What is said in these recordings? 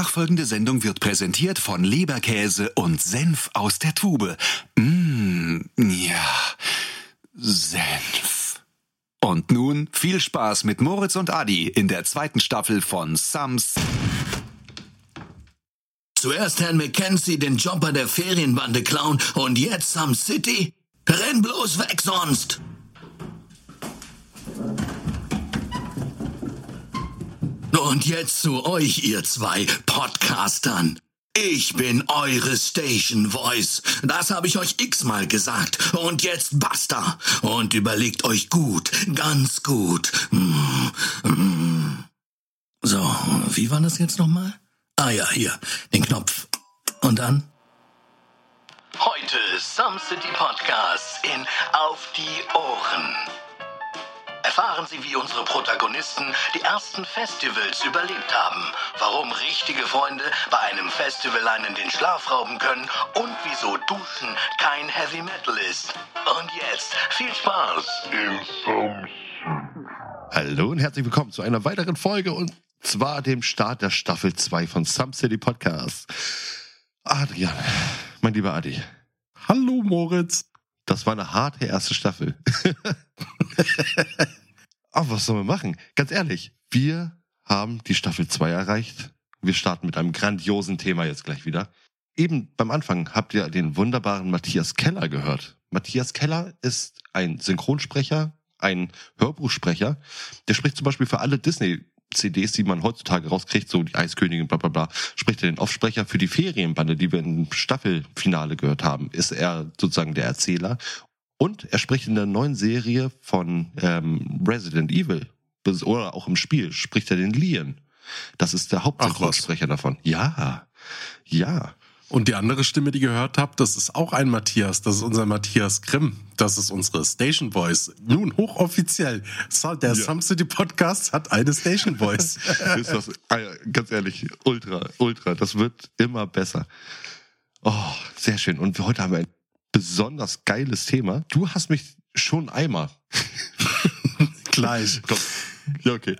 nachfolgende Sendung wird präsentiert von Leberkäse und Senf aus der Tube. Mmh, ja, Senf. Und nun viel Spaß mit Moritz und Adi in der zweiten Staffel von Sams. Zuerst Herrn Mackenzie den Jobber der Ferienbande klauen und jetzt Sam City? Renn bloß weg sonst! Und jetzt zu euch, ihr zwei Podcastern. Ich bin eure Station Voice. Das habe ich euch x-mal gesagt. Und jetzt basta. Und überlegt euch gut, ganz gut. So, wie war das jetzt nochmal? Ah ja, hier, den Knopf. Und dann? Heute Some City Podcast in Auf die Ohren. Erfahren Sie, wie unsere Protagonisten die ersten Festivals überlebt haben, warum richtige Freunde bei einem Festival einen den Schlaf rauben können und wieso Duschen kein Heavy Metal ist. Und jetzt viel Spaß in Some Hallo und herzlich willkommen zu einer weiteren Folge und zwar dem Start der Staffel 2 von Some City Podcast. Adrian, mein lieber Adi. Hallo Moritz. Das war eine harte erste Staffel. Aber was sollen wir machen? Ganz ehrlich, wir haben die Staffel 2 erreicht. Wir starten mit einem grandiosen Thema jetzt gleich wieder. Eben beim Anfang habt ihr den wunderbaren Matthias Keller gehört. Matthias Keller ist ein Synchronsprecher, ein Hörbuchsprecher. Der spricht zum Beispiel für alle Disney CDs, die man heutzutage rauskriegt, so die Eiskönigin, bla bla bla, spricht er den Offsprecher für die Ferienbande, die wir im Staffelfinale gehört haben, ist er sozusagen der Erzähler. Und er spricht in der neuen Serie von ähm, Resident Evil, oder auch im Spiel, spricht er den Leon. Das ist der Hauptsprecher davon. Ja, ja. Und die andere Stimme, die ihr gehört habt, das ist auch ein Matthias. Das ist unser Matthias Grimm. Das ist unsere Station Voice. Nun, hochoffiziell. Der ja. Some City Podcast hat eine Station Voice. ist das, äh, ganz ehrlich, ultra, ultra. Das wird immer besser. Oh, sehr schön. Und heute haben wir ein besonders geiles Thema. Du hast mich schon einmal. Gleich. Komm. Ja, okay.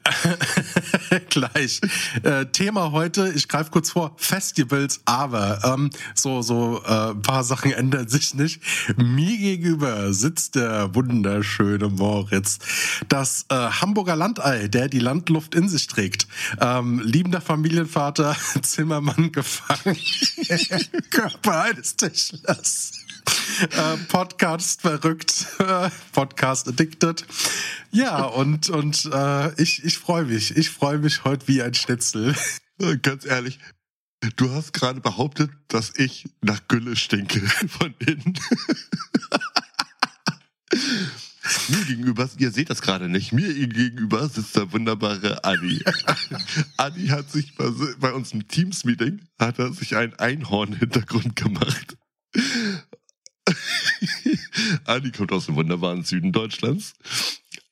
Gleich. Äh, Thema heute, ich greife kurz vor, Festivals, aber ähm, so so äh, ein paar Sachen ändern sich nicht. Mir gegenüber sitzt der wunderschöne Moritz, das äh, Hamburger Landei, der die Landluft in sich trägt. Ähm, liebender Familienvater, Zimmermann gefangen, Körper eines Tischlers. Äh, Podcast verrückt, äh, Podcast addicted. Ja, und, und äh, ich, ich freue mich. Ich freue mich heute wie ein Schnitzel. Ganz ehrlich, du hast gerade behauptet, dass ich nach Gülle stinke von innen. Mir gegenüber, ihr seht das gerade nicht, mir gegenüber sitzt der wunderbare Adi. Adi hat sich bei, bei uns im Teams-Meeting, hat er sich einen Einhorn-Hintergrund gemacht. Adi kommt aus dem wunderbaren Süden Deutschlands.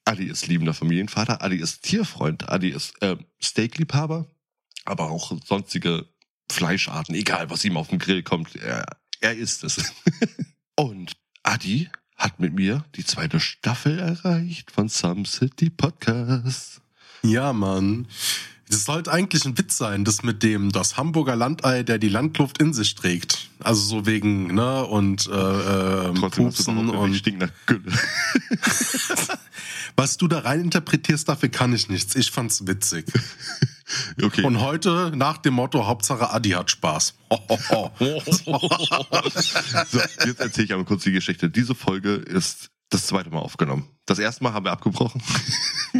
Adi ist liebender Familienvater, Adi ist Tierfreund, Adi ist äh, Steakliebhaber, aber auch sonstige Fleischarten, egal was ihm auf den Grill kommt, er, er isst es. Und Adi hat mit mir die zweite Staffel erreicht von Some City Podcast. Ja, Mann. Das sollte eigentlich ein Witz sein, das mit dem das Hamburger Landei, der die Landluft in sich trägt. Also so wegen, ne, und äh, äh Pupsen und stinkt nach Gülle. Was du da rein interpretierst, dafür kann ich nichts. Ich fand's witzig. Okay. Und heute nach dem Motto Hauptsache Adi hat Spaß. so, jetzt erzähle ich einmal kurz die Geschichte. Diese Folge ist das zweite Mal aufgenommen. Das erste Mal haben wir abgebrochen.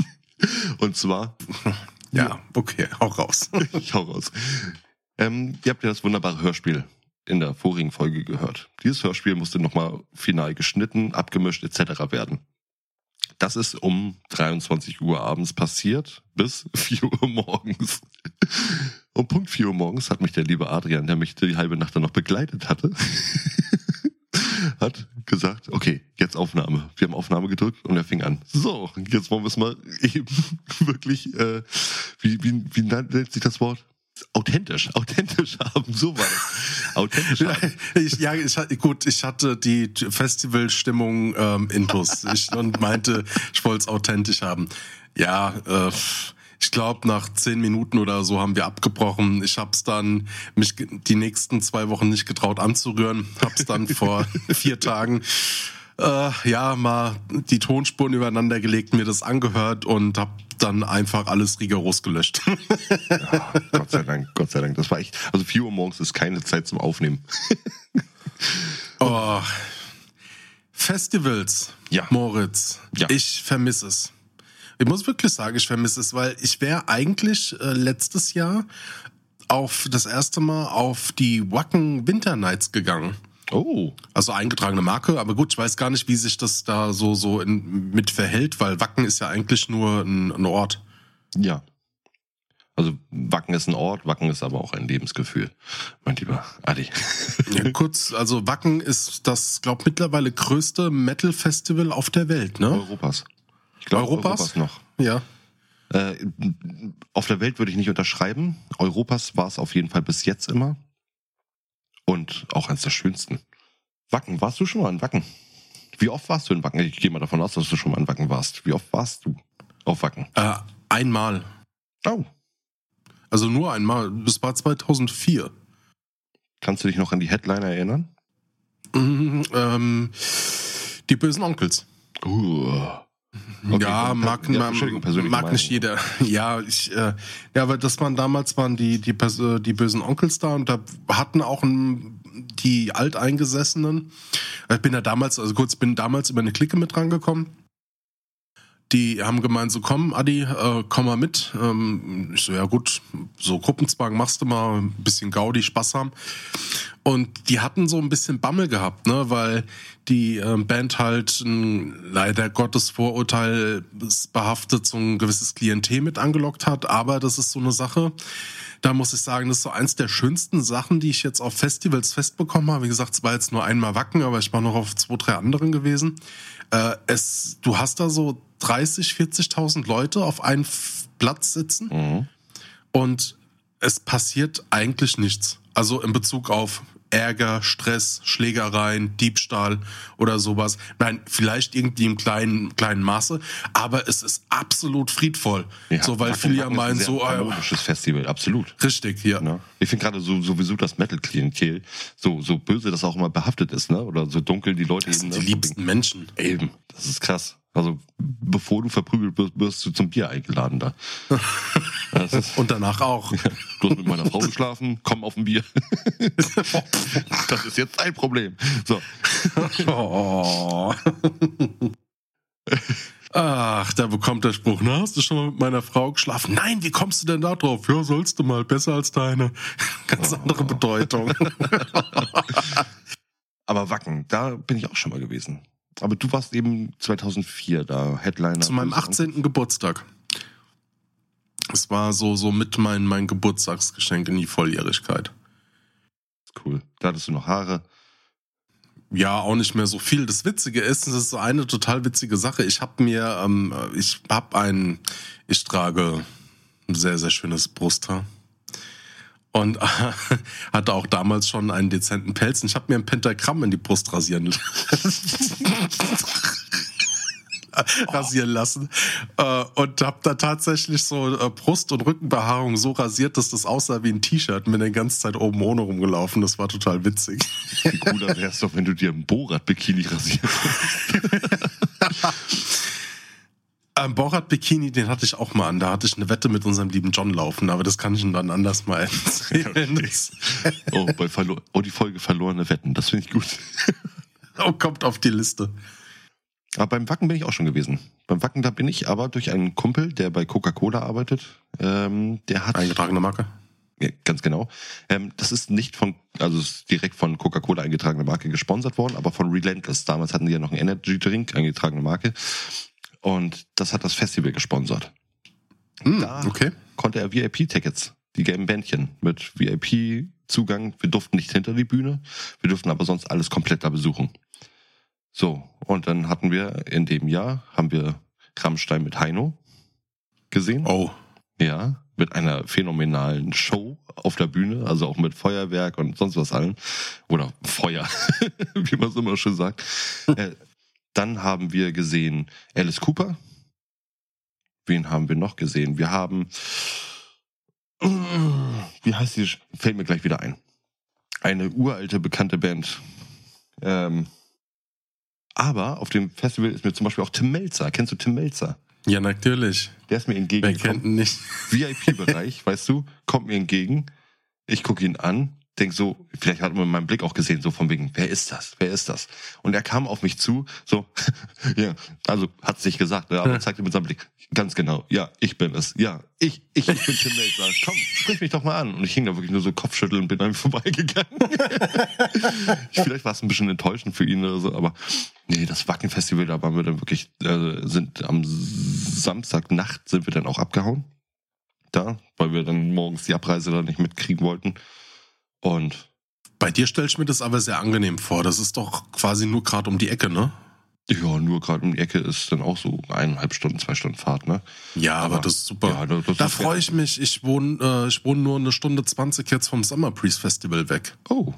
Und zwar ja, okay, hau raus. ich hau raus. Ähm, ihr habt ja das wunderbare Hörspiel in der vorigen Folge gehört. Dieses Hörspiel musste nochmal final geschnitten, abgemischt etc. werden. Das ist um 23 Uhr abends passiert bis 4 Uhr morgens. Um Punkt 4 Uhr morgens hat mich der liebe Adrian, der mich die halbe Nacht dann noch begleitet hatte, hat gesagt, okay, jetzt Aufnahme. Wir haben Aufnahme gedrückt und er fing an. So, jetzt wollen wir es mal eben wirklich, äh, wie, wie, wie nennt sich das Wort? authentisch, authentisch haben, so war das. Authentisch haben. Ich, ja, ich, gut, ich hatte die Festivalstimmung ähm, intus ich, und meinte, ich wollte es authentisch haben. Ja, äh, Ich glaube, nach zehn Minuten oder so haben wir abgebrochen. Ich habe es dann mich die nächsten zwei Wochen nicht getraut anzurühren. Hab's dann vor vier Tagen äh, ja mal die Tonspuren übereinander gelegt, mir das angehört und habe dann einfach alles rigoros gelöscht. ja, Gott sei Dank, Gott sei Dank. Das war echt. Also 4 Uhr morgens ist keine Zeit zum Aufnehmen. oh. Festivals, ja. Moritz. Ja. Ich vermisse es. Ich muss wirklich sagen, ich vermisse es, weil ich wäre eigentlich äh, letztes Jahr auf das erste Mal auf die Wacken Winter Nights gegangen. Oh. Also eingetragene Marke, aber gut, ich weiß gar nicht, wie sich das da so, so in, mit verhält, weil Wacken ist ja eigentlich nur ein, ein Ort. Ja. Also Wacken ist ein Ort, Wacken ist aber auch ein Lebensgefühl, mein lieber Adi. Ja, kurz, also Wacken ist das, glaube mittlerweile größte Metal-Festival auf der Welt, ne? Europas. Glaube Europas? Europas noch. Ja. Äh, auf der Welt würde ich nicht unterschreiben. Europas war es auf jeden Fall bis jetzt immer. Und auch eines der schönsten. Wacken, warst du schon mal in Wacken? Wie oft warst du in Wacken? Ich gehe mal davon aus, dass du schon mal in Wacken warst. Wie oft warst du auf Wacken? Äh, einmal. Oh. Also nur einmal. Das war 2004. Kannst du dich noch an die Headliner erinnern? Mhm, ähm, die bösen Onkels. Uh. Okay, ja, mag, ja, mag nicht jeder. Ja, ich, äh, ja, aber das waren damals waren die die die bösen Onkels da und da hatten auch ein, die Alteingesessenen. Ich bin ja damals, also kurz, bin damals über eine Clique mit rangekommen. Die haben gemeint, so komm, Adi, äh, komm mal mit. Ähm, ich so, ja gut, so Gruppenzwang machst du mal, ein bisschen Gaudi, Spaß haben. Und die hatten so ein bisschen Bammel gehabt, ne, weil die äh, Band halt ein, leider Gottes Vorurteil behaftet so ein gewisses Klientel mit angelockt hat. Aber das ist so eine Sache, da muss ich sagen, das ist so eins der schönsten Sachen, die ich jetzt auf Festivals festbekommen habe. Wie gesagt, es war jetzt nur einmal Wacken, aber ich war noch auf zwei, drei anderen gewesen. Äh, es, du hast da so 30, 40.000 Leute auf einem Platz sitzen mhm. und es passiert eigentlich nichts. Also in Bezug auf Ärger, Stress, Schlägereien, Diebstahl oder sowas. Nein, vielleicht irgendwie im kleinen, kleinen Maße, aber es ist absolut friedvoll. Ja, so, weil viele ja meinen, so. Ein harmonisches Festival, absolut. Richtig, ja. Ne? Ich finde gerade so, sowieso das Metal-Klientel, so, so böse das auch immer behaftet ist, ne? Oder so dunkel die Leute das sind die liebsten Menschen. Eben, das ist krass. Also bevor du verprügelt wirst, wirst du zum Bier eingeladen da. Und danach auch. Ja, du hast mit meiner Frau geschlafen, komm auf ein Bier. das ist jetzt dein Problem. So. Oh. Ach, da bekommt der Spruch, na, hast du schon mal mit meiner Frau geschlafen? Nein, wie kommst du denn da drauf? Ja, sollst du mal, besser als deine. Ganz andere Bedeutung. Aber Wacken, da bin ich auch schon mal gewesen. Aber du warst eben 2004 da, Headliner. Zu meinem 18. Geburtstag. Es war so, so mit mein, mein Geburtstagsgeschenk in die Volljährigkeit. Cool. Da hattest du noch Haare. Ja, auch nicht mehr so viel. Das Witzige ist, das ist so eine total witzige Sache. Ich habe mir, ähm, ich habe ein, ich trage ein sehr, sehr schönes Brusthaar und äh, hatte auch damals schon einen dezenten Pelz. Und ich habe mir ein Pentagramm in die Brust rasieren rasieren lassen äh, und habe da tatsächlich so äh, Brust- und Rückenbehaarung so rasiert, dass das aussah wie ein T-Shirt. Bin die ganze Zeit oben ohne rumgelaufen. Das war total witzig. Wie cooler wär's doch, wenn du dir ein Borat-Bikini rasierst. Ein Borat-Bikini, den hatte ich auch mal an. Da hatte ich eine Wette mit unserem lieben John laufen, aber das kann ich ihm dann anders mal erzählen. oh, bei Verlo oh, die Folge verlorene Wetten, das finde ich gut. oh, kommt auf die Liste. Aber beim Wacken bin ich auch schon gewesen. Beim Wacken, da bin ich aber durch einen Kumpel, der bei Coca-Cola arbeitet. Ähm, der hat. Eingetragene Marke? Ja, ganz genau. Ähm, das ist nicht von, also ist direkt von Coca-Cola eingetragene Marke gesponsert worden, aber von Relentless. Damals hatten die ja noch einen Energy Drink, eingetragene Marke. Und das hat das Festival gesponsert. Hm, da okay. konnte er VIP-Tickets, die gelben Bändchen mit VIP-Zugang. Wir durften nicht hinter die Bühne, wir durften aber sonst alles komplett da besuchen. So, und dann hatten wir in dem Jahr, haben wir Rammstein mit Heino gesehen. Oh. Ja, mit einer phänomenalen Show auf der Bühne, also auch mit Feuerwerk und sonst was allem. Oder Feuer, wie man es immer schön sagt. Dann haben wir gesehen Alice Cooper. wen haben wir noch gesehen? Wir haben, wie heißt die? Fällt mir gleich wieder ein. Eine uralte, bekannte Band. Ähm, aber auf dem Festival ist mir zum Beispiel auch Tim Melzer. Kennst du Tim Melzer? Ja, natürlich. Der ist mir entgegengekommen. Wer kennt ihn nicht? VIP-Bereich, weißt du, kommt mir entgegen. Ich gucke ihn an, denk so, vielleicht hat man meinen Blick auch gesehen, so von wegen, wer ist das? Wer ist das? Und er kam auf mich zu, so, ja, also hat es nicht gesagt, ne, aber zeigte mit seinem Blick, ganz genau, ja, ich bin es, ja, ich, ich, ich bin Tim Melzer, komm, sprich mich doch mal an. Und ich hing da wirklich nur so Kopfschütteln und bin an ihm vorbeigegangen. vielleicht war es ein bisschen enttäuschend für ihn oder so, aber nee, das Wacken-Festival, da waren wir dann wirklich, äh, sind am Samstagnacht sind wir dann auch abgehauen. Da, weil wir dann morgens die Abreise da nicht mitkriegen wollten. Und bei dir stelle ich mir das aber sehr angenehm vor. Das ist doch quasi nur gerade um die Ecke, ne? Ja, nur gerade um die Ecke ist dann auch so eineinhalb Stunden, zwei Stunden Fahrt, ne? Ja, aber, aber das ist super. Ja, das, das da freue ich mich. Ich wohne, äh, ich wohne nur eine Stunde zwanzig jetzt vom Summer Breeze Festival weg. Oh.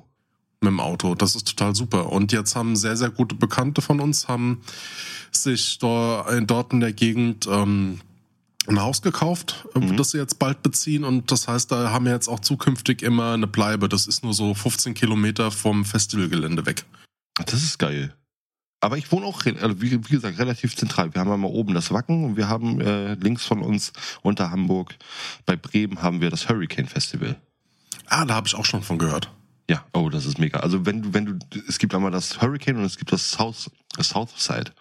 Mit dem Auto. Das ist total super. Und jetzt haben sehr, sehr gute Bekannte von uns haben sich dort, dort in der Gegend ähm, ein Haus gekauft, äh, mhm. das sie jetzt bald beziehen und das heißt, da haben wir jetzt auch zukünftig immer eine Bleibe. Das ist nur so 15 Kilometer vom Festivalgelände weg. Das ist geil. Aber ich wohne auch, also wie, wie, gesagt, relativ zentral. Wir haben einmal oben das Wacken und wir haben äh, links von uns unter Hamburg bei Bremen haben wir das Hurricane Festival. Ah, da habe ich auch schon von gehört. Ja, oh, das ist mega. Also wenn du, wenn du, es gibt einmal das Hurricane und es gibt das South, das Southside.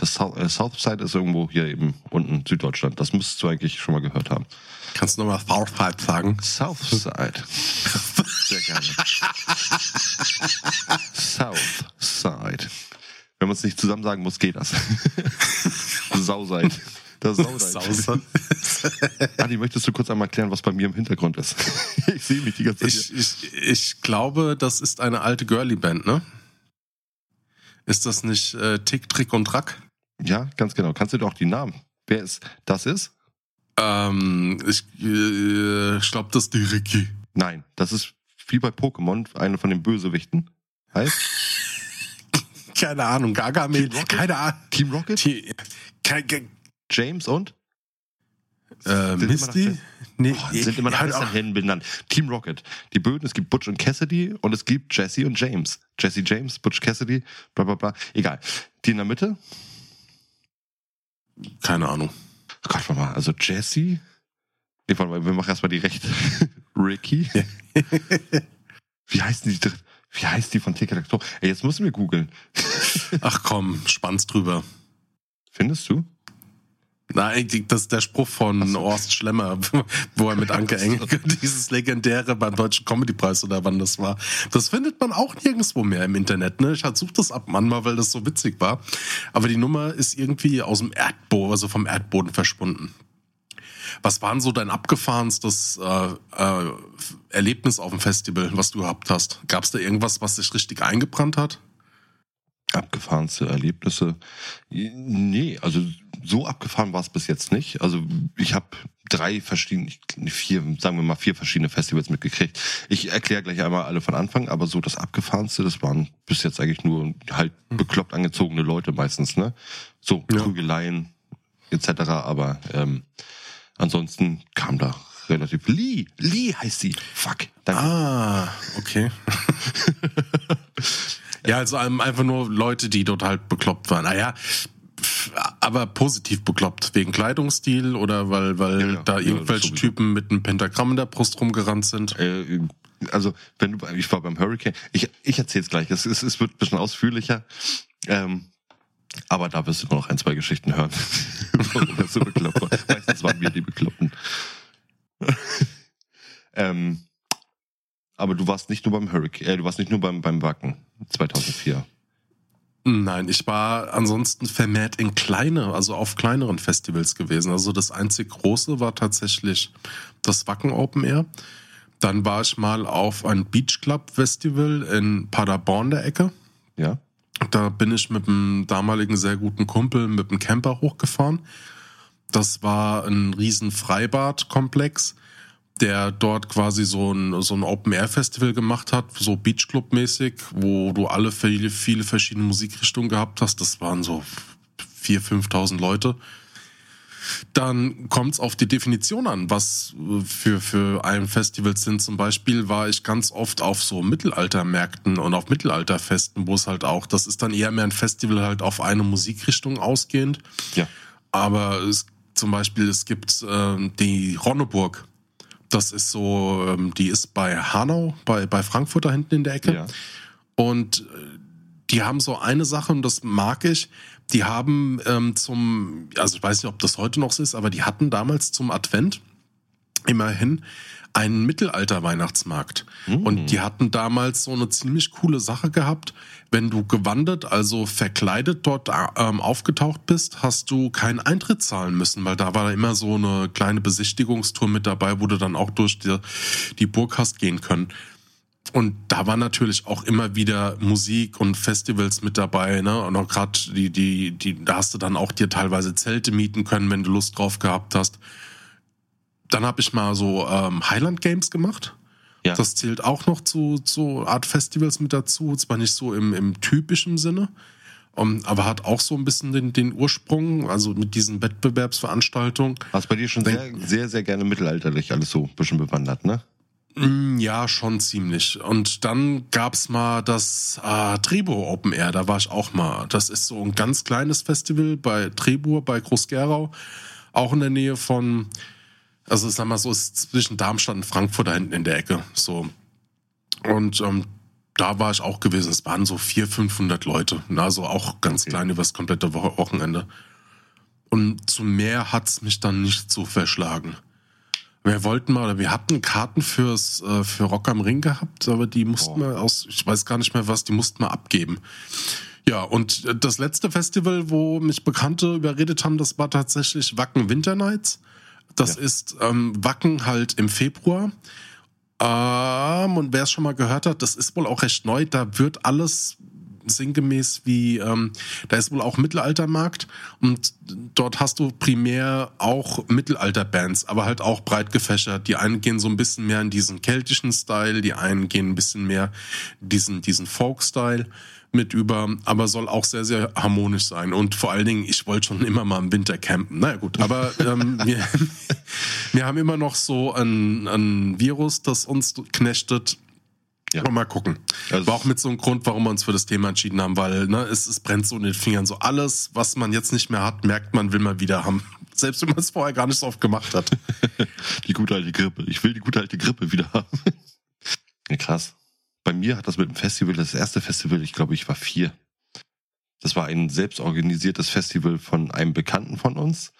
Das äh, Southside ist irgendwo hier eben unten Süddeutschland. Das müsstest du eigentlich schon mal gehört haben. Kannst du nochmal Southside sagen? Southside. Sehr gerne. Southside. Wenn man es nicht zusammen sagen muss, geht das. Sauseid. Das. Adi, möchtest du kurz einmal erklären, was bei mir im Hintergrund ist? ich sehe mich die ganze Zeit. Ich, ich, ich glaube, das ist eine alte Girly-Band, ne? Ist das nicht äh, Tick, Trick und Track? Ja, ganz genau. Kannst du doch die Namen? Wer ist das ist? Ähm, ich, äh, ich glaube, das ist die Ricky. Nein, das ist wie bei Pokémon, eine von den Bösewichten. Heißt? Keine Ahnung, Gargamel. Keine Ahnung. Team Rocket? T James und? Äh, Misty? Nee, oh, sind immer nach ja, Händen benannt. Team Rocket. Die Böden, es gibt Butch und Cassidy und es gibt Jesse und James. Jesse James, Butch Cassidy, bla bla bla. Egal. Die in der Mitte? Keine Ahnung. Gott, warte mal. Also Jesse? Nee, warte mal, wir machen erstmal die rechte. Ricky? Wie heißt die? Wie heißt die von TK Ey, jetzt müssen wir googeln. Ach komm, spannst drüber. Findest du? Nein, das ist der Spruch von so. Horst Schlemmer, wo er mit Anke Engelke dieses legendäre beim Deutschen Comedypreis oder wann das war. Das findet man auch nirgendwo mehr im Internet. Ne? Ich suche das ab manchmal, weil das so witzig war. Aber die Nummer ist irgendwie aus dem Erdboden, also vom Erdboden verschwunden. Was war denn so dein abgefahrenstes äh, äh, Erlebnis auf dem Festival, was du gehabt hast? Gab es da irgendwas, was sich richtig eingebrannt hat? Abgefahrenste Erlebnisse? Nee, also so abgefahren war es bis jetzt nicht. Also ich habe drei verschiedene, vier, sagen wir mal vier verschiedene Festivals mitgekriegt. Ich erkläre gleich einmal alle von Anfang, aber so das Abgefahrenste, das waren bis jetzt eigentlich nur halt hm. bekloppt angezogene Leute meistens, ne? So ja. Prügeleien etc. Aber ähm, ansonsten kam da relativ. Lee, Lee heißt sie. Fuck. Danke. Ah, okay. ja, also einfach nur Leute, die dort halt bekloppt waren. Naja, aber positiv bekloppt, wegen Kleidungsstil oder weil, weil ja, da irgendwelche ja, Typen mit einem Pentagramm in der Brust rumgerannt sind? Äh, also, wenn du, ich war beim Hurricane, ich, ich erzähl's gleich, es, es, es wird ein bisschen ausführlicher, ähm, aber da wirst du noch ein, zwei Geschichten hören. So. Meistens waren wir die Bekloppten. ähm, aber du warst nicht nur beim Hurricane, äh, du warst nicht nur beim, beim Wacken 2004. Nein, ich war ansonsten vermehrt in kleine, also auf kleineren Festivals gewesen. Also das einzig große war tatsächlich das Wacken Open Air. Dann war ich mal auf ein Beach Club Festival in Paderborn der Ecke. Ja. Da bin ich mit einem damaligen sehr guten Kumpel mit einem Camper hochgefahren. Das war ein riesen Freibadkomplex der dort quasi so ein, so ein Open-Air-Festival gemacht hat, so Beachclub-mäßig, wo du alle viele, viele verschiedene Musikrichtungen gehabt hast. Das waren so 4.000, 5.000 Leute. dann kommt es auf die Definition an, was für, für ein Festival sind. Zum Beispiel war ich ganz oft auf so Mittelaltermärkten und auf Mittelalterfesten, wo es halt auch, das ist dann eher mehr ein Festival halt auf eine Musikrichtung ausgehend. Ja. Aber es, zum Beispiel, es gibt äh, die Ronneburg. Das ist so, ähm, die ist bei Hanau, bei, bei Frankfurt da hinten in der Ecke. Ja. Und äh, die haben so eine Sache und das mag ich. Die haben ähm, zum, also ich weiß nicht, ob das heute noch so ist, aber die hatten damals zum Advent immerhin einen Mittelalter-Weihnachtsmarkt. Mhm. Und die hatten damals so eine ziemlich coole Sache gehabt. Wenn du gewandert, also verkleidet dort ähm, aufgetaucht bist, hast du keinen Eintritt zahlen müssen, weil da war immer so eine kleine Besichtigungstour mit dabei, wo du dann auch durch die, die Burg hast gehen können. Und da war natürlich auch immer wieder Musik und Festivals mit dabei, ne? Und auch gerade die, die, die, da hast du dann auch dir teilweise Zelte mieten können, wenn du Lust drauf gehabt hast. Dann habe ich mal so ähm, Highland Games gemacht. Ja. Das zählt auch noch zu, zu Art Festivals mit dazu. Zwar nicht so im, im typischen Sinne, um, aber hat auch so ein bisschen den, den Ursprung, also mit diesen Wettbewerbsveranstaltungen. Hast bei dir schon sehr, sehr, sehr gerne mittelalterlich alles so ein bisschen bewandert, ne? Mm, Ja, schon ziemlich. Und dann gab's mal das äh, Trebur Open Air, da war ich auch mal. Das ist so ein ganz kleines Festival bei Trebur, bei Groß-Gerau, auch in der Nähe von, also sag mal so, ist zwischen Darmstadt und Frankfurt da hinten in der Ecke. So. Und ähm, da war ich auch gewesen. Es waren so 400, 500 Leute. Also auch ganz Okay. klein über das komplette Wo Wochenende. Und zu mehr hat's mich dann nicht so verschlagen. Wir wollten mal, oder wir hatten Karten fürs äh, für Rock am Ring gehabt, aber die mussten wir aus, ich weiß gar nicht mehr was, die mussten wir abgeben. Ja, und äh, das letzte Festival, wo mich Bekannte überredet haben, das war tatsächlich Wacken Winter Nights. Das Ja. ist ähm, Wacken halt im Februar. Ähm, und wer es schon mal gehört hat, das ist wohl auch recht neu. Da wird alles sinngemäß wie, ähm, da ist wohl auch Mittelaltermarkt und dort hast du primär auch Mittelalterbands, aber halt auch breit gefächert. Die einen gehen so ein bisschen mehr in diesen keltischen Style, die einen gehen ein bisschen mehr diesen, diesen Folk-Style mit über, aber soll auch sehr, sehr harmonisch sein. Und vor allen Dingen, ich wollte schon immer mal im Winter campen. Naja gut, aber ähm, wir, wir haben immer noch so ein, ein Virus, das uns knechtet. Ja. Mal gucken. Also- War auch mit so einem Grund, warum wir uns für das Thema entschieden haben, weil ne, es, es brennt so in den Fingern. So alles, was man jetzt nicht mehr hat, merkt man, will man wieder haben. Selbst wenn man es vorher gar nicht so oft gemacht hat. Die gute alte Grippe. Ich will die gute alte Grippe wieder haben. ja, krass. Bei mir hat das mit dem Festival, das erste Festival, ich glaube, ich war vier. Das war ein selbstorganisiertes Festival von einem Bekannten von uns.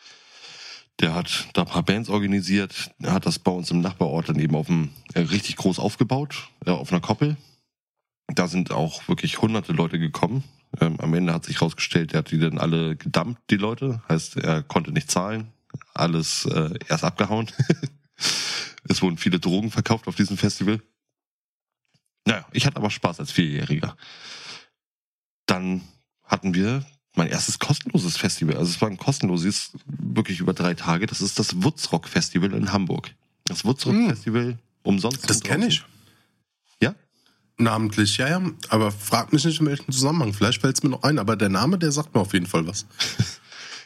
Der hat da ein paar Bands organisiert, er hat das bei uns im Nachbarort dann eben auf dem, äh, richtig groß aufgebaut, äh, auf einer Koppel. Da sind auch wirklich hunderte Leute gekommen. Ähm, am Ende hat sich rausgestellt, er hat die dann alle gedumpt, die Leute. Heißt, er konnte nicht zahlen. Alles äh, erst abgehauen. es wurden viele Drogen verkauft auf diesem Festival. Naja, ich hatte aber Spaß als Vierjähriger. Dann hatten wir mein erstes kostenloses Festival. Also es war ein kostenloses, wirklich über drei Tage. Das ist das Wutzrock Festival in Hamburg. Das Wutzrock Hm. Festival umsonst. Das kenne ich. Ja? Namentlich, ja, ja. Aber frag mich nicht in welchem Zusammenhang. Vielleicht fällt es mir noch ein, aber der Name, der sagt mir auf jeden Fall was.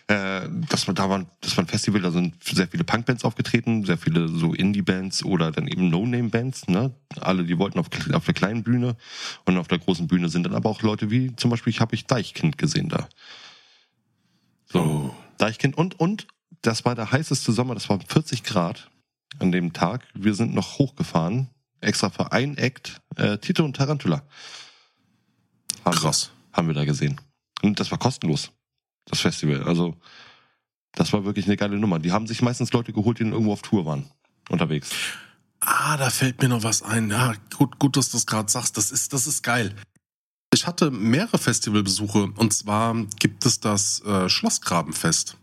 Äh, das war, da war, das war ein Festival, da sind sehr viele Punkbands aufgetreten, sehr viele so Indie-Bands oder dann eben No-Name-Bands, ne? Alle, die wollten auf, auf der kleinen Bühne und auf der großen Bühne sind dann aber auch Leute wie, zum Beispiel, ich habe ich Deichkind gesehen da. So, Oh. Deichkind und, und, das war der heißeste Sommer, das war 40 Grad an dem Tag. Wir sind noch hochgefahren, extra für ein Act, äh, Tito und Tarantula. Haben Krass. Wir, haben wir da gesehen. Und das war kostenlos, das Festival. Also, das war wirklich eine geile Nummer. Die haben sich meistens Leute geholt, die irgendwo auf Tour waren, unterwegs. Ah, da fällt mir noch was ein. Ja, gut, gut, dass du das gerade sagst. Das ist, das ist geil. Ich hatte mehrere Festivalbesuche und zwar gibt es das äh, Schlossgrabenfest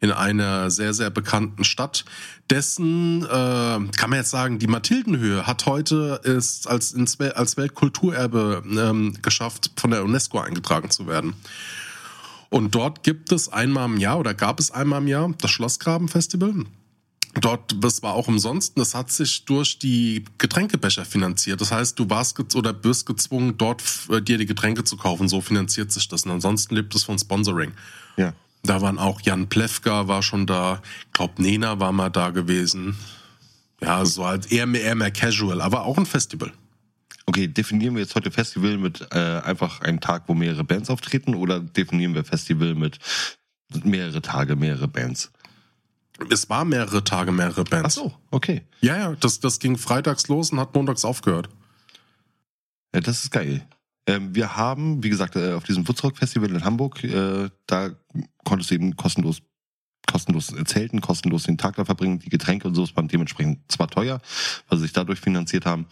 in einer sehr, sehr bekannten Stadt. Dessen, äh, kann man jetzt sagen, die Mathildenhöhe hat heute ist als, ins, als Weltkulturerbe ähm, geschafft, von der UNESCO eingetragen zu werden. Und dort gibt es einmal im Jahr oder gab es einmal im Jahr das Schlossgrabenfestival. Dort, das war auch umsonst. Das hat sich durch die Getränkebecher finanziert. Das heißt, du warst oder wirst gezwungen, dort äh, dir die Getränke zu kaufen. So finanziert sich das. Und ansonsten lebt es von Sponsoring. Ja. Da waren auch Jan Plewka war schon da. Ich glaube, Nena war mal da gewesen. Ja, so halt eher mehr, eher mehr casual, aber auch ein Festival. Okay, definieren wir jetzt heute Festival mit äh, einfach einem Tag, wo mehrere Bands auftreten oder definieren wir Festival mit mehrere Tage, mehrere Bands? Es war mehrere Tage, mehrere Bands. Ach so, okay. Ja, ja, das, das ging freitags los und hat montags aufgehört. Ja, das ist geil. Ähm, wir haben, wie gesagt, äh, auf diesem Woodstock Festival in Hamburg, äh, da konntest du eben kostenlos kostenlos zelten, kostenlos den Tag da verbringen, die Getränke und so waren dementsprechend zwar teuer, weil sie sich dadurch finanziert haben,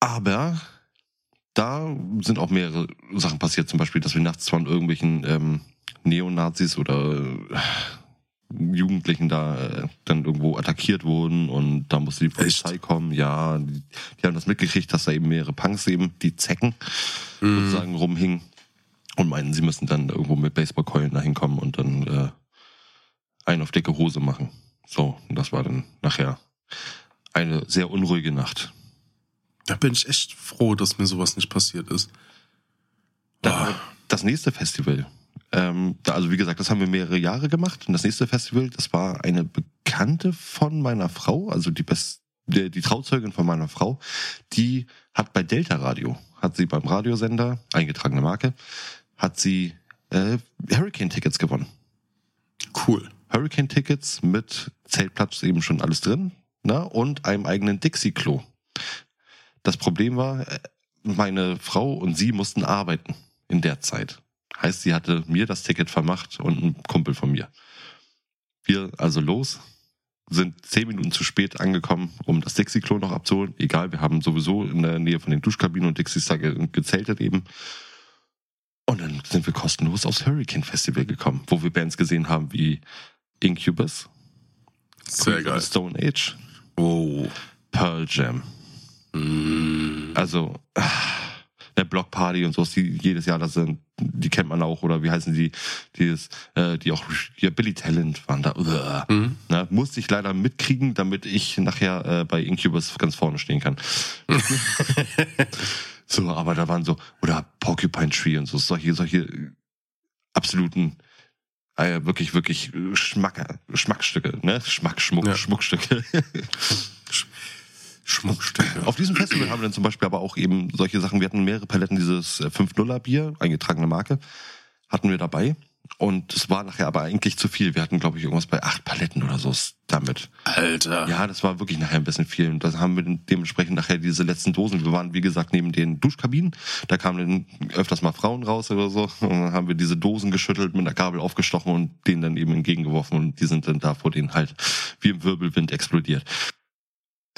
aber da sind auch mehrere Sachen passiert, zum Beispiel, dass wir nachts von irgendwelchen ähm, Neonazis oder Jugendlichen da äh, dann irgendwo attackiert wurden und da musste die Polizei Echt? kommen. Ja, die, die, haben das mitgekriegt, dass da eben mehrere Punks eben, die Zecken mm. sozusagen rumhingen und meinten, sie müssen dann irgendwo mit Baseballkeulen da hinkommen und dann äh, einen auf dicke Hose machen. So, und das war dann nachher eine sehr unruhige Nacht. Da bin ich echt froh, dass mir sowas nicht passiert ist. Da, das nächste Festival, ähm, da, also wie gesagt, das haben wir mehrere Jahre gemacht. Und das nächste Festival, das war eine Bekannte von meiner Frau, also die, Best, die, die Trauzeugin von meiner Frau, die hat bei Delta Radio, hat sie beim Radiosender, eingetragene Marke, hat sie äh, Hurricane-Tickets gewonnen. Cool. Hurricane-Tickets mit Zeltplatz eben schon alles drin ne? und einem eigenen Dixie-Klo. Das Problem war, äh, meine Frau und sie mussten arbeiten in der Zeit. Heißt, sie hatte mir das Ticket vermacht und ein Kumpel von mir. Wir also los, sind zehn Minuten zu spät angekommen, um das Dixie-Klo noch abzuholen. Egal, wir haben sowieso in der Nähe von den Duschkabinen und Dixies da gezeltet eben. Und dann sind wir kostenlos aufs Hurricane Festival gekommen, wo wir Bands gesehen haben wie Incubus, Sehr geil. Stone Age, oh. Pearl Jam. Mm. Also, eine Blockparty und so, die jedes Jahr da sind, die kennt man auch, oder wie heißen die, dieses, äh, die auch, ja, Billy Talent waren da, mhm. ne, musste ich leider mitkriegen, damit ich nachher äh, bei Incubus ganz vorne stehen kann. so, aber da waren so, oder Porcupine Tree und so, solche, solche absoluten, äh, wirklich, wirklich Schmack, Schmackstücke, ne, Schmack, Schmuck, ja. Schmuckstücke. Schmuckstücke. Auf diesem Festival haben wir dann zum Beispiel aber auch eben solche Sachen. Wir hatten mehrere Paletten dieses 5-0er äh, Bier, eingetragene Marke, hatten wir dabei. Und es war nachher aber eigentlich zu viel. Wir hatten, glaube ich, irgendwas bei acht Paletten oder so damit. Alter. Ja, das war wirklich nachher ein bisschen viel. Und da haben wir dementsprechend nachher diese letzten Dosen. Wir waren, wie gesagt, neben den Duschkabinen. Da kamen dann öfters mal Frauen raus oder so. Und dann haben wir diese Dosen geschüttelt, mit einer Gabel aufgestochen und denen dann eben entgegengeworfen. Und die sind dann da vor denen halt wie im Wirbelwind explodiert.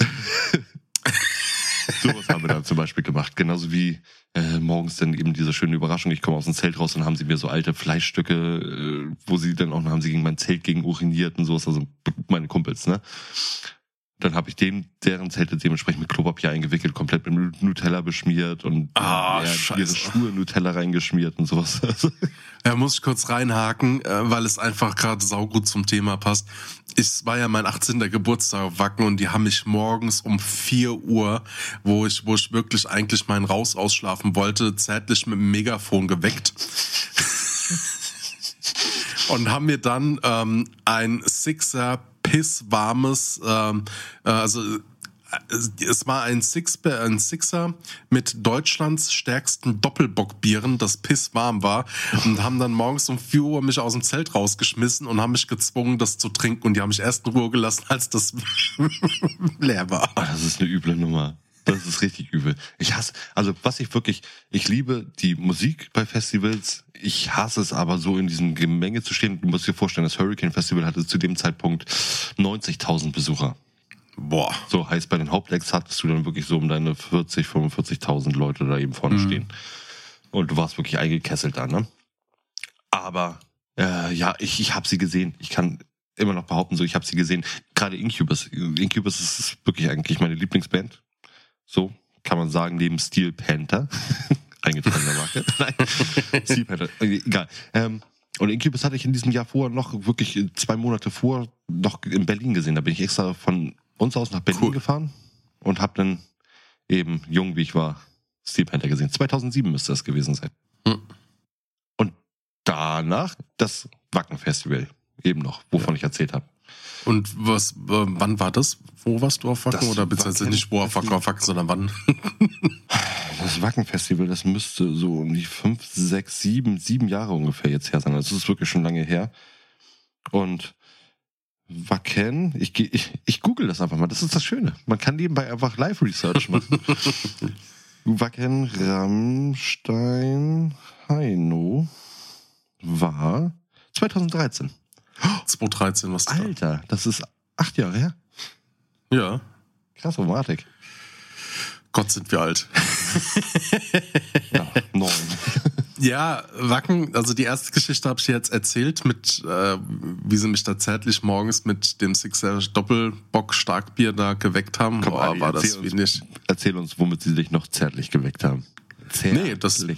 Sowas haben wir dann zum Beispiel gemacht. Genauso wie äh, morgens dann eben diese schöne Überraschung. Ich komme aus dem Zelt raus und haben sie mir so alte Fleischstücke, äh, wo sie dann auch, haben sie gegen mein Zelt gegen uriniert und sowas, also meine Kumpels, ne? Dann habe ich dem, deren Zelte dementsprechend mit Klopapier eingewickelt, komplett mit Nutella beschmiert und ah, ja, ihre Schuhe Nutella reingeschmiert und sowas. ja, muss ich kurz reinhaken, äh, weil es einfach gerade saugut zum Thema passt. Es war ja mein 18. Geburtstag auf Wacken und die haben mich morgens um 4 Uhr, wo ich, wo ich wirklich eigentlich meinen Raus ausschlafen wollte, zärtlich mit dem Megafon geweckt. und haben mir dann ähm, ein Sixer pisswarmes, ähm, äh, also äh, es war ein, Six, ein Sixer mit Deutschlands stärksten Doppelbockbieren, das pisswarm war und haben dann morgens um 4 Uhr mich aus dem Zelt rausgeschmissen und haben mich gezwungen, das zu trinken und die haben mich erst in Ruhe gelassen, als das leer war. Oh, das ist eine üble Nummer. Das ist richtig übel. Ich hasse, also was ich wirklich, ich liebe die Musik bei Festivals. Ich hasse es aber so in diesem Gemenge zu stehen. Du musst dir vorstellen, das Hurricane Festival hatte zu dem Zeitpunkt 90.000 Besucher. Boah. So heißt, bei den Hauptlecks hattest du dann wirklich so um deine 40, 45.000 Leute da eben vorne mhm. stehen. Und du warst wirklich eingekesselt da, ne? Aber, äh, ja, ich, ich habe sie gesehen. Ich kann immer noch behaupten, so, ich habe sie gesehen. Gerade Incubus. Incubus ist wirklich eigentlich meine Lieblingsband. So kann man sagen, neben Steel Panther. Eingetragener Marke. Nein, Steel Panther. Egal. Ähm, und Incubus hatte ich in diesem Jahr vorher noch, wirklich zwei Monate vor, noch in Berlin gesehen. Da bin ich extra von uns aus nach Berlin cool. gefahren und habe dann eben, jung wie ich war, Steel Panther gesehen. 2007 müsste das gewesen sein. Hm. Und da danach das Wacken-Festival. Eben noch, wovon ja. ich erzählt habe. Und was, äh, wann war das? Wo warst du auf Wacken? Das Oder beziehungsweise nicht wo auf Wacken, auf Wacken, sondern wann? das Wacken-Festival, das müsste so um die fünf, sechs, sieben, sieben Jahre ungefähr jetzt her sein. Also das ist wirklich schon lange her. Und Wacken, ich, ich, ich google das einfach mal. Das ist das Schöne. Man kann nebenbei einfach Live-Research machen. Wacken Rammstein Heino war 2013. 2013, was Alter, das ist acht Jahre her. Ja. Krass, Romatik. Gott, sind wir alt. ja, neun. Ja, Wacken, also die erste Geschichte habe ich jetzt erzählt, mit äh, wie sie mich da zärtlich morgens mit dem Sixer Doppelbock Starkbier da geweckt haben. Komm, Boah, war das uns, wenig. Erzähl uns, womit sie dich noch zärtlich geweckt haben. Zärtlich. Nee, das.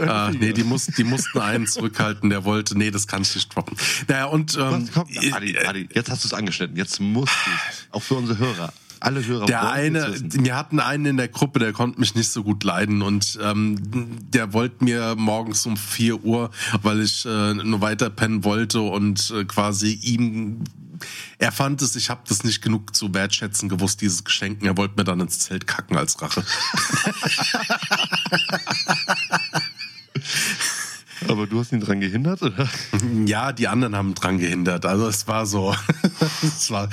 ah, nee, die, muss, die mussten einen zurückhalten, der wollte, nee, das kann ich nicht droppen. Naja, und. Ähm, komm, Adi, Adi, jetzt hast du es angeschnitten, jetzt musst du Auch für unsere Hörer. Alle Hörer. Der eine, wir hatten einen in der Gruppe, der konnte mich nicht so gut leiden und ähm, der wollte mir morgens um 4 Uhr, weil ich äh, nur weiter pennen wollte und äh, quasi ihm er fand es, ich habe das nicht genug zu wertschätzen gewusst, dieses Geschenk. Er wollte mir dann ins Zelt kacken als Rache. Aber du hast ihn dran gehindert, oder? Ja, die anderen haben dran gehindert. Also es war so. es war,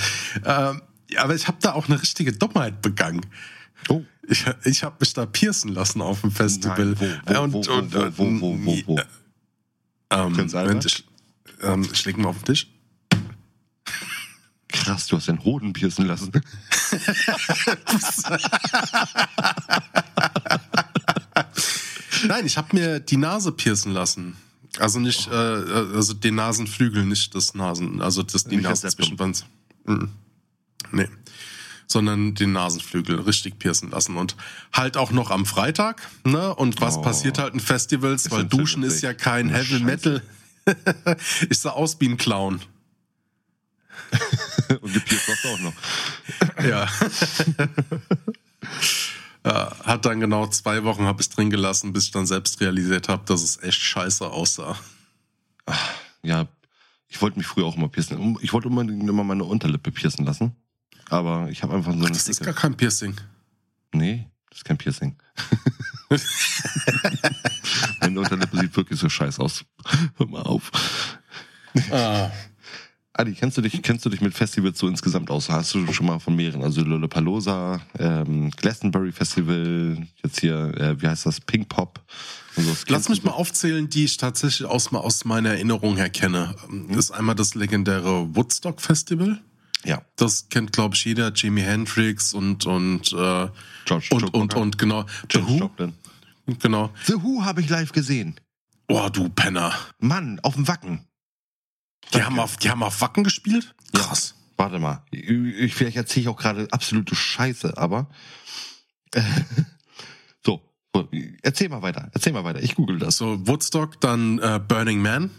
ähm, aber ich habe da auch eine richtige Dummheit begangen. Oh. Ich, ich habe mich da piercen lassen auf dem Festival. Nein, wo, wo, wo, und, wo, wo, wo, wo, wo, Ähm, Moment, ich, ähm, ich leg mal auf den Tisch. Krass, du hast den Hoden piercen lassen. Nein, ich habe mir die Nase piercen lassen. Also nicht, oh. äh, also den Nasenflügel, nicht das Nasen, also das die Nase zwischenwands. Mhm. Nee. Sondern den Nasenflügel richtig piercen lassen. Und halt auch noch am Freitag, ne? Und was oh. passiert halt in Festivals? Weil Duschen ist ja kein Heavy Metal. ich sah aus wie ein Clown. Und gepierst warst du auch noch. ja. Hat dann genau zwei Wochen habe ich drin gelassen, bis ich dann selbst realisiert habe, dass es echt scheiße aussah. Ja, ich wollte mich früher auch immer piercen. Ich wollte unbedingt immer meine Unterlippe piercen lassen. Aber ich habe einfach so eine. Ach, das ist gar kein Piercing. Nee, das ist kein Piercing. Meine Unterlippe sieht wirklich so scheiß aus. Hör mal auf. Ah. Adi, kennst du dich, kennst du dich mit Festivals so insgesamt aus? Hast du schon mal von mehreren? Also Lollapalooza, ähm, Glastonbury Festival, jetzt hier, äh, wie heißt das, Pink Pop? So, Lass mich mal aufzählen, die ich tatsächlich aus, aus meiner Erinnerung her kenne. Das ist einmal das legendäre Woodstock Festival. Ja. Das kennt, glaube ich, jeder. Jimi Hendrix und und äh, George und, und, und, genau. The Who. Joplin. Genau. The Who habe ich live gesehen. Oh, du Penner. Mann, auf dem Wacken. Die haben, auf, die haben auf Wacken gespielt? Krass. Ja. Warte mal. Ich, vielleicht erzähle ich auch gerade absolute Scheiße, aber. Äh, so, erzähl mal weiter. Erzähl mal weiter. Ich google das. So, Woodstock, dann äh, Burning Man.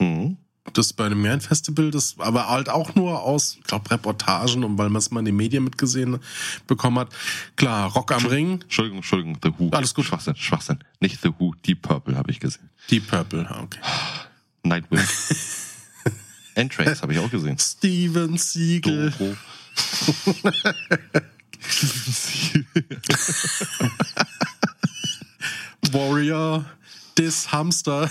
Mhm das dem Man Festival, das aber halt auch nur aus, ich glaube, Reportagen und weil man es mal in den Medien mitgesehen bekommen hat. Klar, Rock am Ring. Entschuldigung, Entschuldigung, The Who. Alles gut. Schwachsinn, Schwachsinn. Nicht The Who, Deep Purple habe ich gesehen. Deep Purple, ah, okay. Nightwind. Entrace habe ich auch gesehen. Steven Siegel. Warrior, Dis Hamster.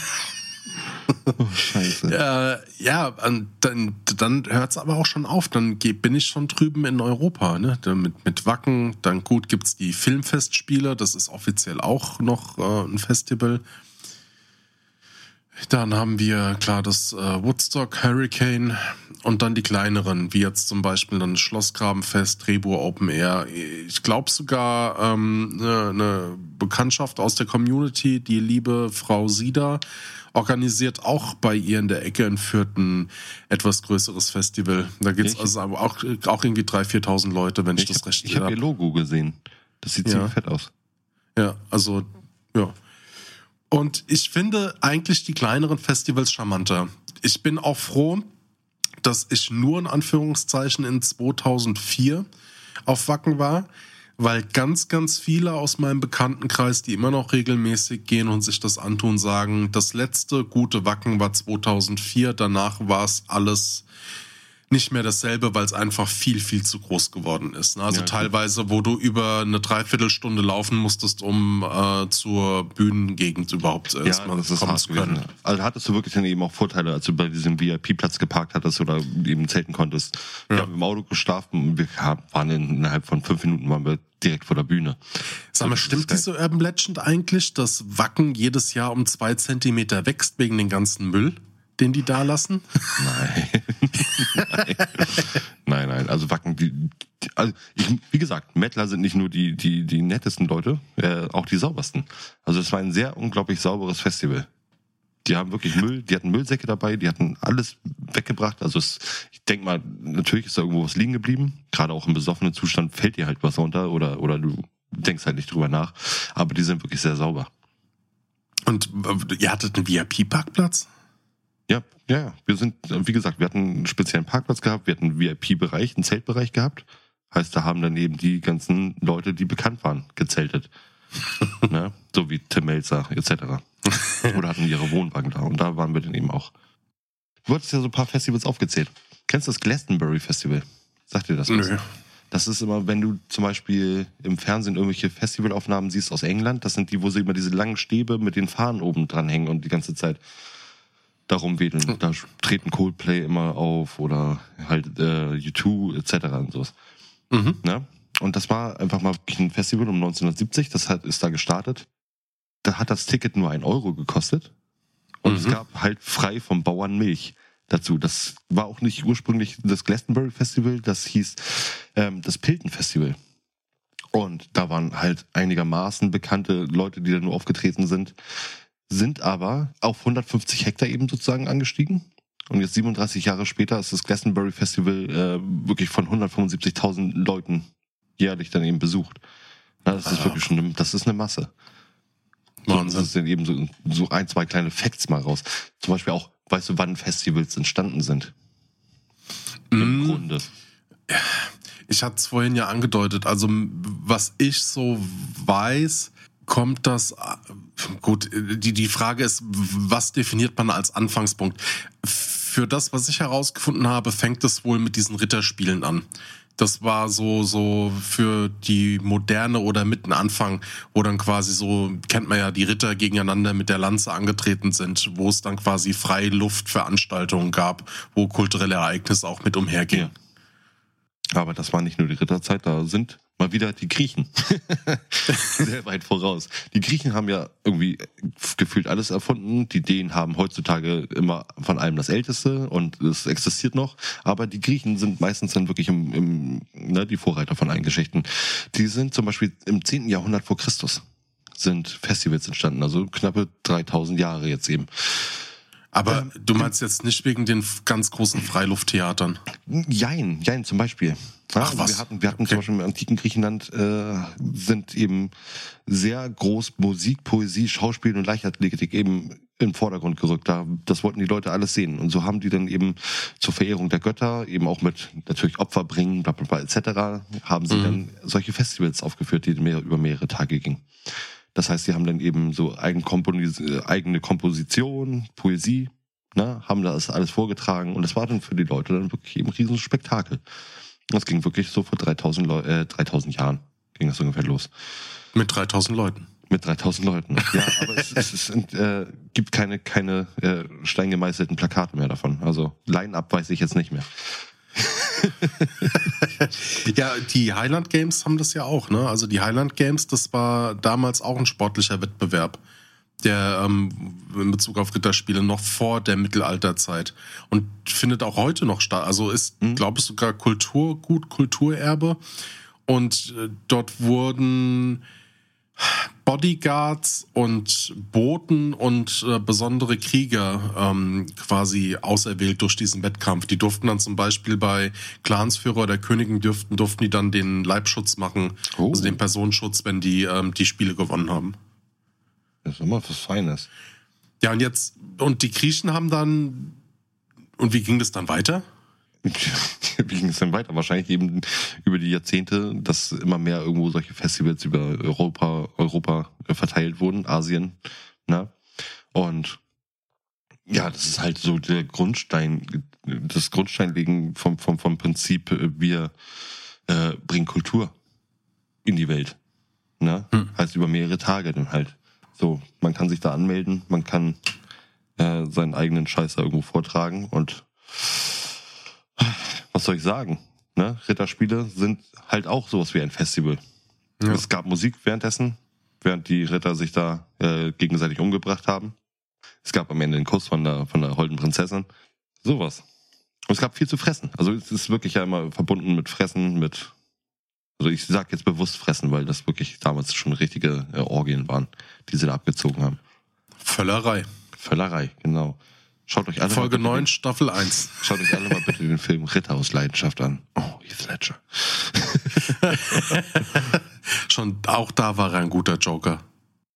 Oh, scheiße. Äh, ja, dann, dann hört es aber auch schon auf. Dann bin ich schon drüben in Europa. Ne? Mit, mit Wacken. Dann gut gibt es die Filmfestspiele. Das ist offiziell auch noch äh, ein Festival. Dann haben wir klar das äh, Woodstock Hurricane und dann die kleineren, wie jetzt zum Beispiel dann Schlossgrabenfest, Drehbuch Open Air. Ich glaube sogar ähm, eine, eine Bekanntschaft aus der Community, die liebe Frau Sieder, organisiert auch bei ihr in der Ecke in Fürth ein etwas größeres Festival. Da gibt es also auch, auch irgendwie 3.000, 4.000 Leute, wenn ich, ich das recht Ich habe ihr Logo gesehen. Das sieht ja. ziemlich fett aus. Ja, also, ja. Und ich finde eigentlich die kleineren Festivals charmanter. Ich bin auch froh, dass ich nur in Anführungszeichen in 2004 auf Wacken war weil ganz, ganz viele aus meinem Bekanntenkreis, die immer noch regelmäßig gehen und sich das antun, sagen, das letzte gute Wacken war 2004, danach war es alles nicht mehr dasselbe, weil es einfach viel, viel zu groß geworden ist. Ne? Also ja, teilweise, wo du über eine Dreiviertelstunde laufen musstest, um äh, zur Bühnengegend überhaupt äh, ja, das ist kommen zu können. Also hattest du wirklich dann eben auch Vorteile, als du bei diesem VIP-Platz geparkt hattest oder eben zelten konntest. Ja. Wir haben im Auto geschlafen und wir waren innerhalb von fünf Minuten waren wir direkt vor der Bühne. Sag mal, stimmt diese Urban Legend eigentlich, dass Wacken jedes Jahr um zwei Zentimeter wächst wegen den ganzen Müll? Den die da lassen? Nein. nein. nein, nein. Also Wacken, die, die also ich, wie gesagt, Mettler sind nicht nur die, die, die nettesten Leute, äh, auch die saubersten. Also es war ein sehr unglaublich sauberes Festival. Die haben wirklich Müll, die hatten Müllsäcke dabei, die hatten alles weggebracht. Also es, ich denke mal, natürlich ist da irgendwo was liegen geblieben. Gerade auch im besoffenen Zustand fällt dir halt was runter oder, oder du denkst halt nicht drüber nach. Aber die sind wirklich sehr sauber. Und äh, ihr hattet einen VIP-Parkplatz? Ja, wir sind, wie gesagt, wir hatten einen speziellen Parkplatz gehabt, wir hatten einen VIP-Bereich, einen Zeltbereich gehabt. Heißt, da haben dann eben die ganzen Leute, die bekannt waren, gezeltet. ne? So wie Tim Melzer etc. Oder hatten ihre Wohnwagen da. Und da waren wir dann eben auch. Du hattest ja so ein paar Festivals aufgezählt. Kennst du das Glastonbury Festival? Sagt dir das was? Nö. Das ist immer, wenn du zum Beispiel im Fernsehen irgendwelche Festivalaufnahmen siehst aus England, das sind die, wo sie immer diese langen Stäbe mit den Fahnen oben dran hängen und die ganze Zeit darum wedeln. Da treten Coldplay immer auf oder halt äh, U2 etc. und sowas. Mhm. Ne? Und das war einfach mal ein Festival um 1970, das hat, ist da gestartet. Da hat das Ticket nur ein Euro gekostet. Und mhm. es gab halt frei vom Bauern Milch dazu. Das war auch nicht ursprünglich das Glastonbury Festival, das hieß ähm, das Pilton Festival. Und da waren halt einigermaßen bekannte Leute, die da nur aufgetreten sind sind aber auf 150 Hektar eben sozusagen angestiegen. Und jetzt 37 Jahre später ist das Glastonbury Festival äh, wirklich von 175.000 Leuten jährlich dann eben besucht. Na, das ist ah. wirklich schon, eine, das ist eine Masse. Wahnsinn. Das sind eben so, so ein, zwei kleine Facts mal raus. Zum Beispiel auch, weißt du, wann Festivals entstanden sind? Im mm. Grunde. Ich hatte es vorhin ja angedeutet. Also, was ich so weiß, kommt das, gut, die, die Frage ist, was definiert man als Anfangspunkt? Für das, was ich herausgefunden habe, fängt es wohl mit diesen Ritterspielen an. Das war so, so für die Moderne oder mitten Anfang, wo dann quasi so, kennt man ja, die Ritter gegeneinander mit der Lanze angetreten sind, wo es dann quasi freie Luftveranstaltungen gab, wo kulturelle Ereignisse auch mit umhergingen. Aber das war nicht nur die Ritterzeit, da sind mal wieder die Griechen. Sehr weit voraus. Die Griechen haben ja irgendwie gefühlt alles erfunden. Die Dänen haben heutzutage immer von allem das Älteste und es existiert noch. Aber die Griechen sind meistens dann wirklich im, im ne, die Vorreiter von allen Geschichten. Die sind zum Beispiel im 10. Jahrhundert vor Christus sind Festivals entstanden, also knappe 3000 Jahre jetzt eben. Aber ähm, du meinst jetzt nicht wegen den ganz großen Freilufttheatern? Jein, jein, zum Beispiel. Ja, Ach, was? Wir hatten, wir hatten okay. zum Beispiel im antiken Griechenland äh, sind eben sehr groß Musik, Poesie, Schauspiel und Leichtathletik eben im Vordergrund gerückt. Da, das wollten die Leute alles sehen. Und so haben die dann eben zur Verehrung der Götter, eben auch mit natürlich Opfer bringen, bla bla bla etc., haben sie mhm. dann solche Festivals aufgeführt, die mehr, über mehrere Tage gingen. Das heißt, sie haben dann eben so eigene Komposition, Poesie, ne, haben das alles vorgetragen und das war dann für die Leute dann wirklich eben ein riesen Spektakel. Das ging wirklich so vor 3000, Leu äh, 3000 Jahren ging das ungefähr los. Mit 3000 Leuten? Mit 3000 Leuten. Ja, aber es, es, es äh, gibt keine, keine äh, steingemeißelten Plakate mehr davon. Also Line-Up weiß ich jetzt nicht mehr. ja, die Highland Games haben das ja auch, ne? Also die Highland Games, das war damals auch ein sportlicher Wettbewerb, der ähm, in Bezug auf Ritterspiele noch vor der Mittelalterzeit und findet auch heute noch statt. Also ist, mhm. glaube ich, sogar Kulturgut, Kulturerbe. Und äh, dort wurden Bodyguards und Boten und äh, besondere Krieger ähm, quasi auserwählt durch diesen Wettkampf. Die durften dann zum Beispiel bei Clansführer der Königin dürften, durften die dann den Leibschutz machen, oh. also den Personenschutz, wenn die ähm, die Spiele gewonnen haben. Das ist immer was Feines. Ja, und jetzt, und die Griechen haben dann, und wie ging das dann weiter? wie ging es denn weiter? Wahrscheinlich eben über die Jahrzehnte, dass immer mehr irgendwo solche Festivals über Europa, Europa verteilt wurden, Asien, ne? Und ja, das ist halt so der Grundstein, das Grundsteinlegen vom, vom, vom Prinzip, wir äh, bringen Kultur in die Welt. Ne? Hm. Heißt über mehrere Tage dann halt. So, man kann sich da anmelden, man kann äh, seinen eigenen Scheiß da irgendwo vortragen und was soll ich sagen? Ne? Ritterspiele sind halt auch sowas wie ein Festival. Ja. Es gab Musik währenddessen, während die Ritter sich da äh, gegenseitig umgebracht haben. Es gab am Ende den Kuss von der, von der holden Prinzessin. Sowas. Und es gab viel zu fressen. Also es ist wirklich ja immer verbunden mit Fressen, mit also ich sag jetzt bewusst fressen, weil das wirklich damals schon richtige äh, Orgien waren, die sie da abgezogen haben. Völlerei. Völlerei, genau. Schaut euch alle Folge 9, den, Staffel 1. Schaut euch alle mal bitte den Film Ritter aus Leidenschaft an. Oh, Heath Ledger. Schon auch da war er ein guter Joker.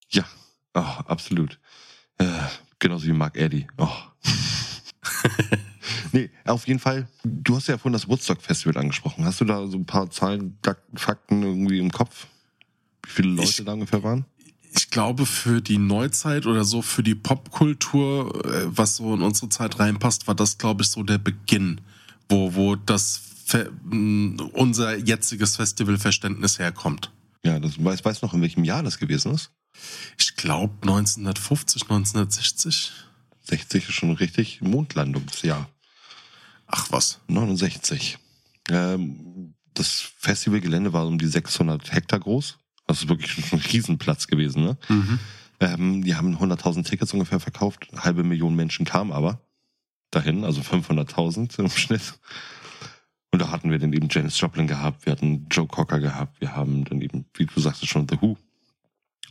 Ja, oh, absolut. Äh, genauso wie Mark Eddy. Oh. nee, auf jeden Fall. Du hast ja vorhin das Woodstock Festival angesprochen. Hast du da so ein paar Zahlen, Fakten irgendwie im Kopf? Wie viele Leute ich, da ungefähr waren? Ich glaube, für die Neuzeit oder so, für die Popkultur, äh, was so in unsere Zeit reinpasst, war das, glaube ich, so der Beginn, wo, wo das unser jetziges Festivalverständnis herkommt. Ja, das weiß, weiß noch, in welchem Jahr das gewesen ist? Ich glaube 1950, 1960. 60 ist schon richtig Mondlandungsjahr. Ach was. 69. Ähm, das Festivalgelände war um die 600 Hektar groß. Das ist wirklich ein Riesenplatz gewesen. Ne? Mhm. Ähm, die haben 100.000 Tickets ungefähr verkauft. Eine halbe Million Menschen kamen aber dahin, also 500.000 im Schnitt. Und da hatten wir dann eben Janis Joplin gehabt, wir hatten Joe Cocker gehabt, wir haben dann eben, wie du sagst, schon The Who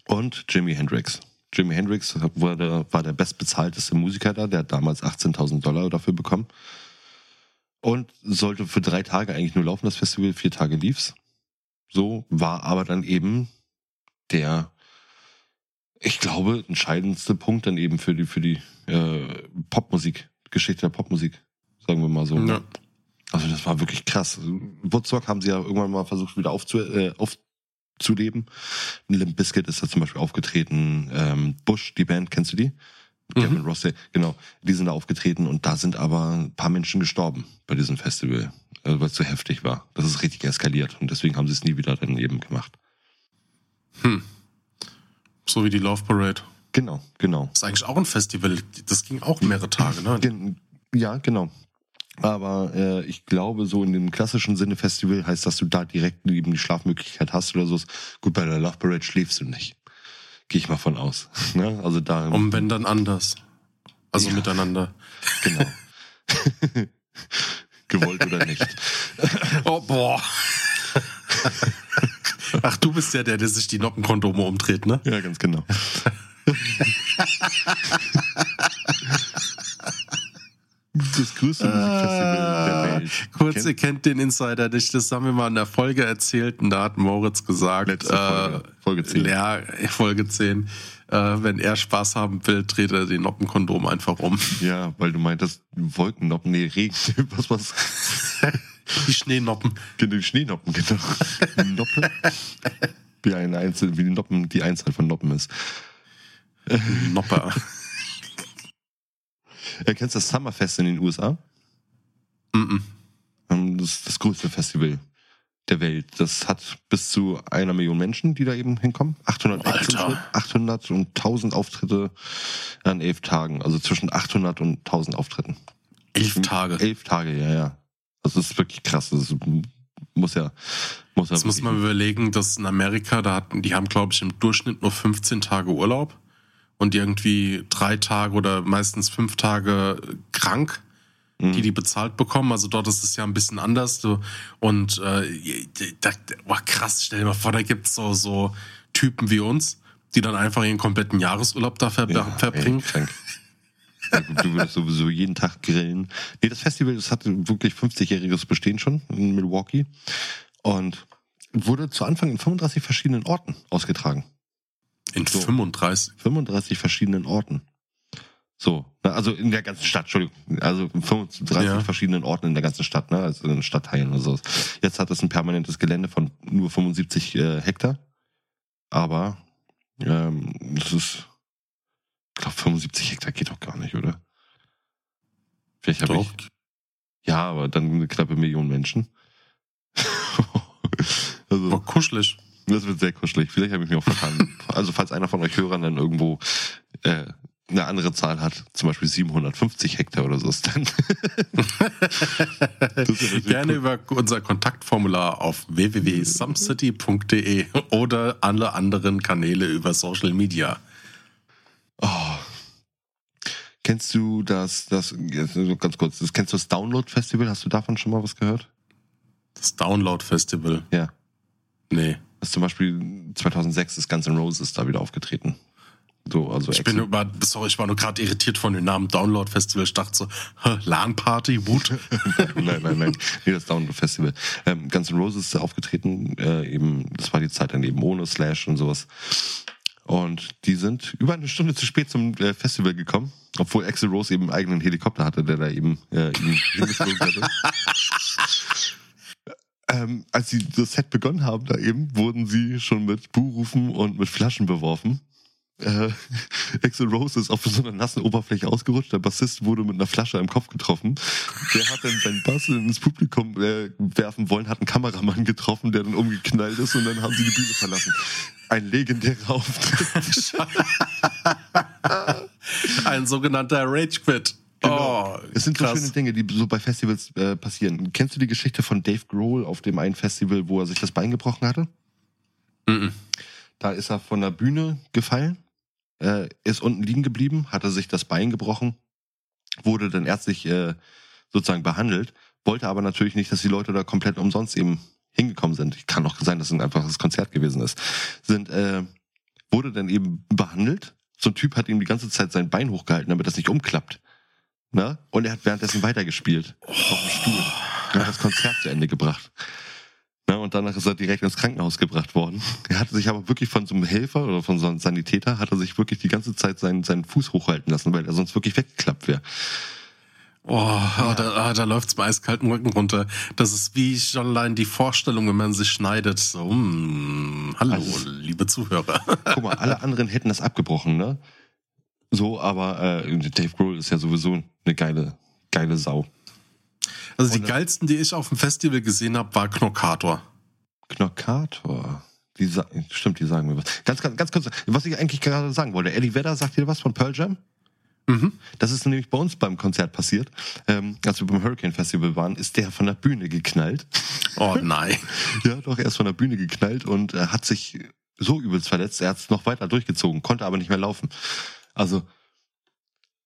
und Jimi Hendrix. Jimi Hendrix war der, war der bestbezahlteste Musiker da, der hat damals 18.000 Dollar dafür bekommen. Und sollte für drei Tage eigentlich nur laufen, das Festival, vier Tage lief's. So war aber dann eben der, ich glaube, entscheidendste Punkt dann eben für die, für die äh, Popmusik, Geschichte der Popmusik, sagen wir mal so. Ja. Also das war wirklich krass. Woodstock haben sie ja irgendwann mal versucht wieder aufzu, äh, aufzuleben. Limp Bizkit ist da zum Beispiel aufgetreten. Ähm, Bush, die Band, kennst du die? Mhm. Gavin Rossay, genau. Die sind da aufgetreten und da sind aber ein paar Menschen gestorben bei diesem Festival. Also weil es zu heftig war. Das ist richtig eskaliert und deswegen haben sie es nie wieder dann eben gemacht. Hm. So wie die Love Parade. Genau, genau. Das ist eigentlich auch ein Festival. Das ging auch mehrere Tage, ne? Ja, genau. Aber äh, ich glaube, so in dem klassischen Sinne Festival heißt, dass du da direkt eben die Schlafmöglichkeit hast oder so. Gut, bei der Love Parade schläfst du nicht. Gehe ich mal von aus. Ne? Also da. Und wenn dann anders. Also ja, miteinander. Genau. gewollt oder nicht. oh, boah. Ach, du bist ja der, der sich die Noppenkondome umdreht, ne? Ja, ganz genau. Das größte Musikfestival der ah, Welt. Kurz, ihr kennt den Insider nicht, das haben wir mal in der Folge erzählt und da hat Moritz gesagt, Letzte Folge, äh, Folge 10. Ja, Folge 10 äh, wenn er Spaß haben will, dreht er den Noppenkondom einfach um. Ja, weil du meintest, Wolkennoppen, nee, Regen, was was? Die Schneenoppen. Genau, die Schneenoppen, genau. Noppe. Wie ein Einzel, wie die Noppen, die Einzahl von Noppen ist. Nopper. Kennst du das Summerfest in den USA? Mm, -mm. Das ist das größte Festival der Welt. Das hat bis zu einer Million Menschen, die da eben hinkommen. 800, Alter. 800 und 1000 Auftritte an elf Tagen. Also zwischen 800 und 1000 Auftritten. Elf Tage? Elf Tage, ja, ja. Das ist wirklich krass. Das muss ja, muss ja. Das muss man überlegen, dass in Amerika, da hatten, die haben, glaube ich, im Durchschnitt nur 15 Tage Urlaub und irgendwie drei Tage oder meistens fünf Tage krank mhm. die die bezahlt bekommen. Also dort ist es ja ein bisschen anders. Und äh, da, oh, krass, stell dir mal vor, da gibt's so, so Typen wie uns, die dann einfach ihren kompletten Jahresurlaub da ver ja, verbringen. Ey, du würdest sowieso jeden Tag grillen. Nee, das Festival, das hatte wirklich 50-jähriges Bestehen schon in Milwaukee. Und wurde zu Anfang in 35 verschiedenen Orten ausgetragen. In so, 35? 35 verschiedenen Orten. So, also in der ganzen Stadt, Entschuldigung, also in 35 ja. verschiedenen Orten in der ganzen Stadt, ne? also in Stadtteilen oder so. Jetzt hat es ein permanentes Gelände von nur 75 äh, Hektar, aber ähm, das ist, ich glaube 75 Hektar geht doch gar nicht, oder? Vielleicht habe ich, ja, aber dann eine knappe Million Menschen. also, War kuschelig. Das wird sehr kuschelig. Vielleicht habe ich mich auch vertan. also falls einer von euch Hörern dann irgendwo äh, eine andere Zahl hat, zum Beispiel 750 Hektar oder so, ist dann. Gerne cool. über unser Kontaktformular auf www.sumcity.de oder alle anderen Kanäle über Social Media. Oh. Kennst du das, das, ganz kurz, das, kennst du das Download Festival? Hast du davon schon mal was gehört? Das Download Festival? Ja. Nee. Ist zum Beispiel 2006 ist Guns N' Roses da wieder aufgetreten. So, also ich bin über, sorry, ich war nur gerade irritiert von dem Namen Download Festival. Ich dachte so, LAN Party, Wut. nein, nein, nein, nee, das Download Festival. Ähm, Guns N' Roses ist aufgetreten, äh, eben, das war die Zeit dann eben ohne Slash und sowas. Und die sind über eine Stunde zu spät zum äh, Festival gekommen, obwohl Axel Rose eben einen eigenen Helikopter hatte, der da eben äh, ihn hatte. Ähm, als sie das Set begonnen haben, da eben, wurden sie schon mit Buhrufen und mit Flaschen beworfen äh, Axel Rose ist auf so einer nassen Oberfläche ausgerutscht. Der Bassist wurde mit einer Flasche im Kopf getroffen. Der hat dann seinen Bass ins Publikum äh, werfen wollen, hat einen Kameramann getroffen, der dann umgeknallt ist und dann haben sie die Bühne verlassen. Ein legendärer Auftritt. Ein sogenannter Rage Quit. Genau. Oh, es sind krass. so schöne Dinge, die so bei Festivals äh, passieren. Kennst du die Geschichte von Dave Grohl auf dem einen Festival, wo er sich das Bein gebrochen hatte? Mm, -mm. Da ist er von der Bühne gefallen äh, ist unten liegen geblieben, hatte sich das Bein gebrochen, wurde dann ärztlich äh, sozusagen behandelt, wollte aber natürlich nicht, dass die Leute da komplett umsonst eben hingekommen sind. Kann auch sein, dass es ein einfaches Konzert gewesen ist. Sind, äh, wurde dann eben behandelt. So ein Typ hat ihm die ganze Zeit sein Bein hochgehalten, damit das nicht umklappt. Ne? Und er hat währenddessen weitergespielt. Oh. Auf dem Stuhl. Und hat das Konzert zu Ende gebracht. Ne, und danach ist er direkt ins Krankenhaus gebracht worden. Er hatte sich aber wirklich von so einem Helfer oder von so einem Sanitäter, hat er sich wirklich die ganze Zeit seinen, seinen Fuß hochhalten lassen, weil er sonst wirklich weggeklappt wäre. Oh, ja. da, ah, da läuft's bei eiskalten Rücken runter. Das ist wie schon allein die Vorstellung, wenn man sich schneidet. So, mm, hallo, also, liebe Zuhörer. Guck mal, alle anderen hätten das abgebrochen, ne? So, aber äh, Dave Grohl ist ja sowieso eine geile, geile Sau. Also die geilsten, die ich auf dem Festival gesehen habe, war Knockator. Knockator. Die stimmt, die sagen mir was. Ganz, ganz, ganz kurz, was ich eigentlich gerade sagen wollte. Eddie Vedder sagt dir was von Pearl Jam? Mhm. Das ist nämlich bei uns beim Konzert passiert. Ähm, als wir beim Hurricane Festival waren, ist der von der Bühne geknallt. Oh nein. ja, doch, er ist von der Bühne geknallt und äh, hat sich so übelst verletzt. Er hat es noch weiter durchgezogen, konnte aber nicht mehr laufen. Also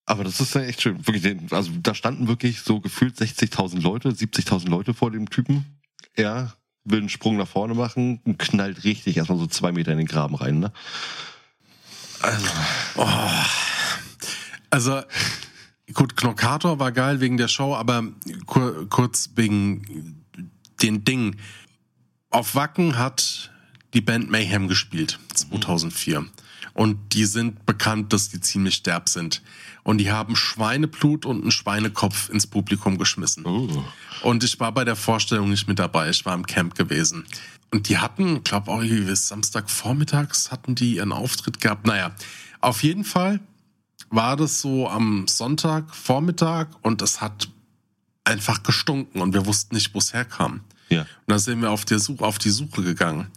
aber das ist ja echt schön. Wirklich, also da standen wirklich so gefühlt 60.000 Leute, 70.000 Leute vor dem Typen. Er will einen Sprung nach vorne machen und knallt richtig erstmal so zwei Meter in den Graben rein. Ne? Also, oh. also gut, Knockator war geil wegen der Show, aber kur kurz wegen den Dingen. Auf Wacken hat die Band Mayhem gespielt, 2004. Mhm. Und die sind bekannt, dass die ziemlich derb sind. Und die haben Schweineblut und einen Schweinekopf ins Publikum geschmissen. Oh. Und ich war bei der Vorstellung nicht mit dabei. Ich war im Camp gewesen. Und die hatten, glaube auch irgendwie Samstagvormittags hatten die ihren Auftritt gehabt. Naja, auf jeden Fall war das so am Sonntagvormittag und es hat einfach gestunken und wir wussten nicht, wo es herkam. Ja. Und dann sind wir auf, Suche, auf die Suche gegangen.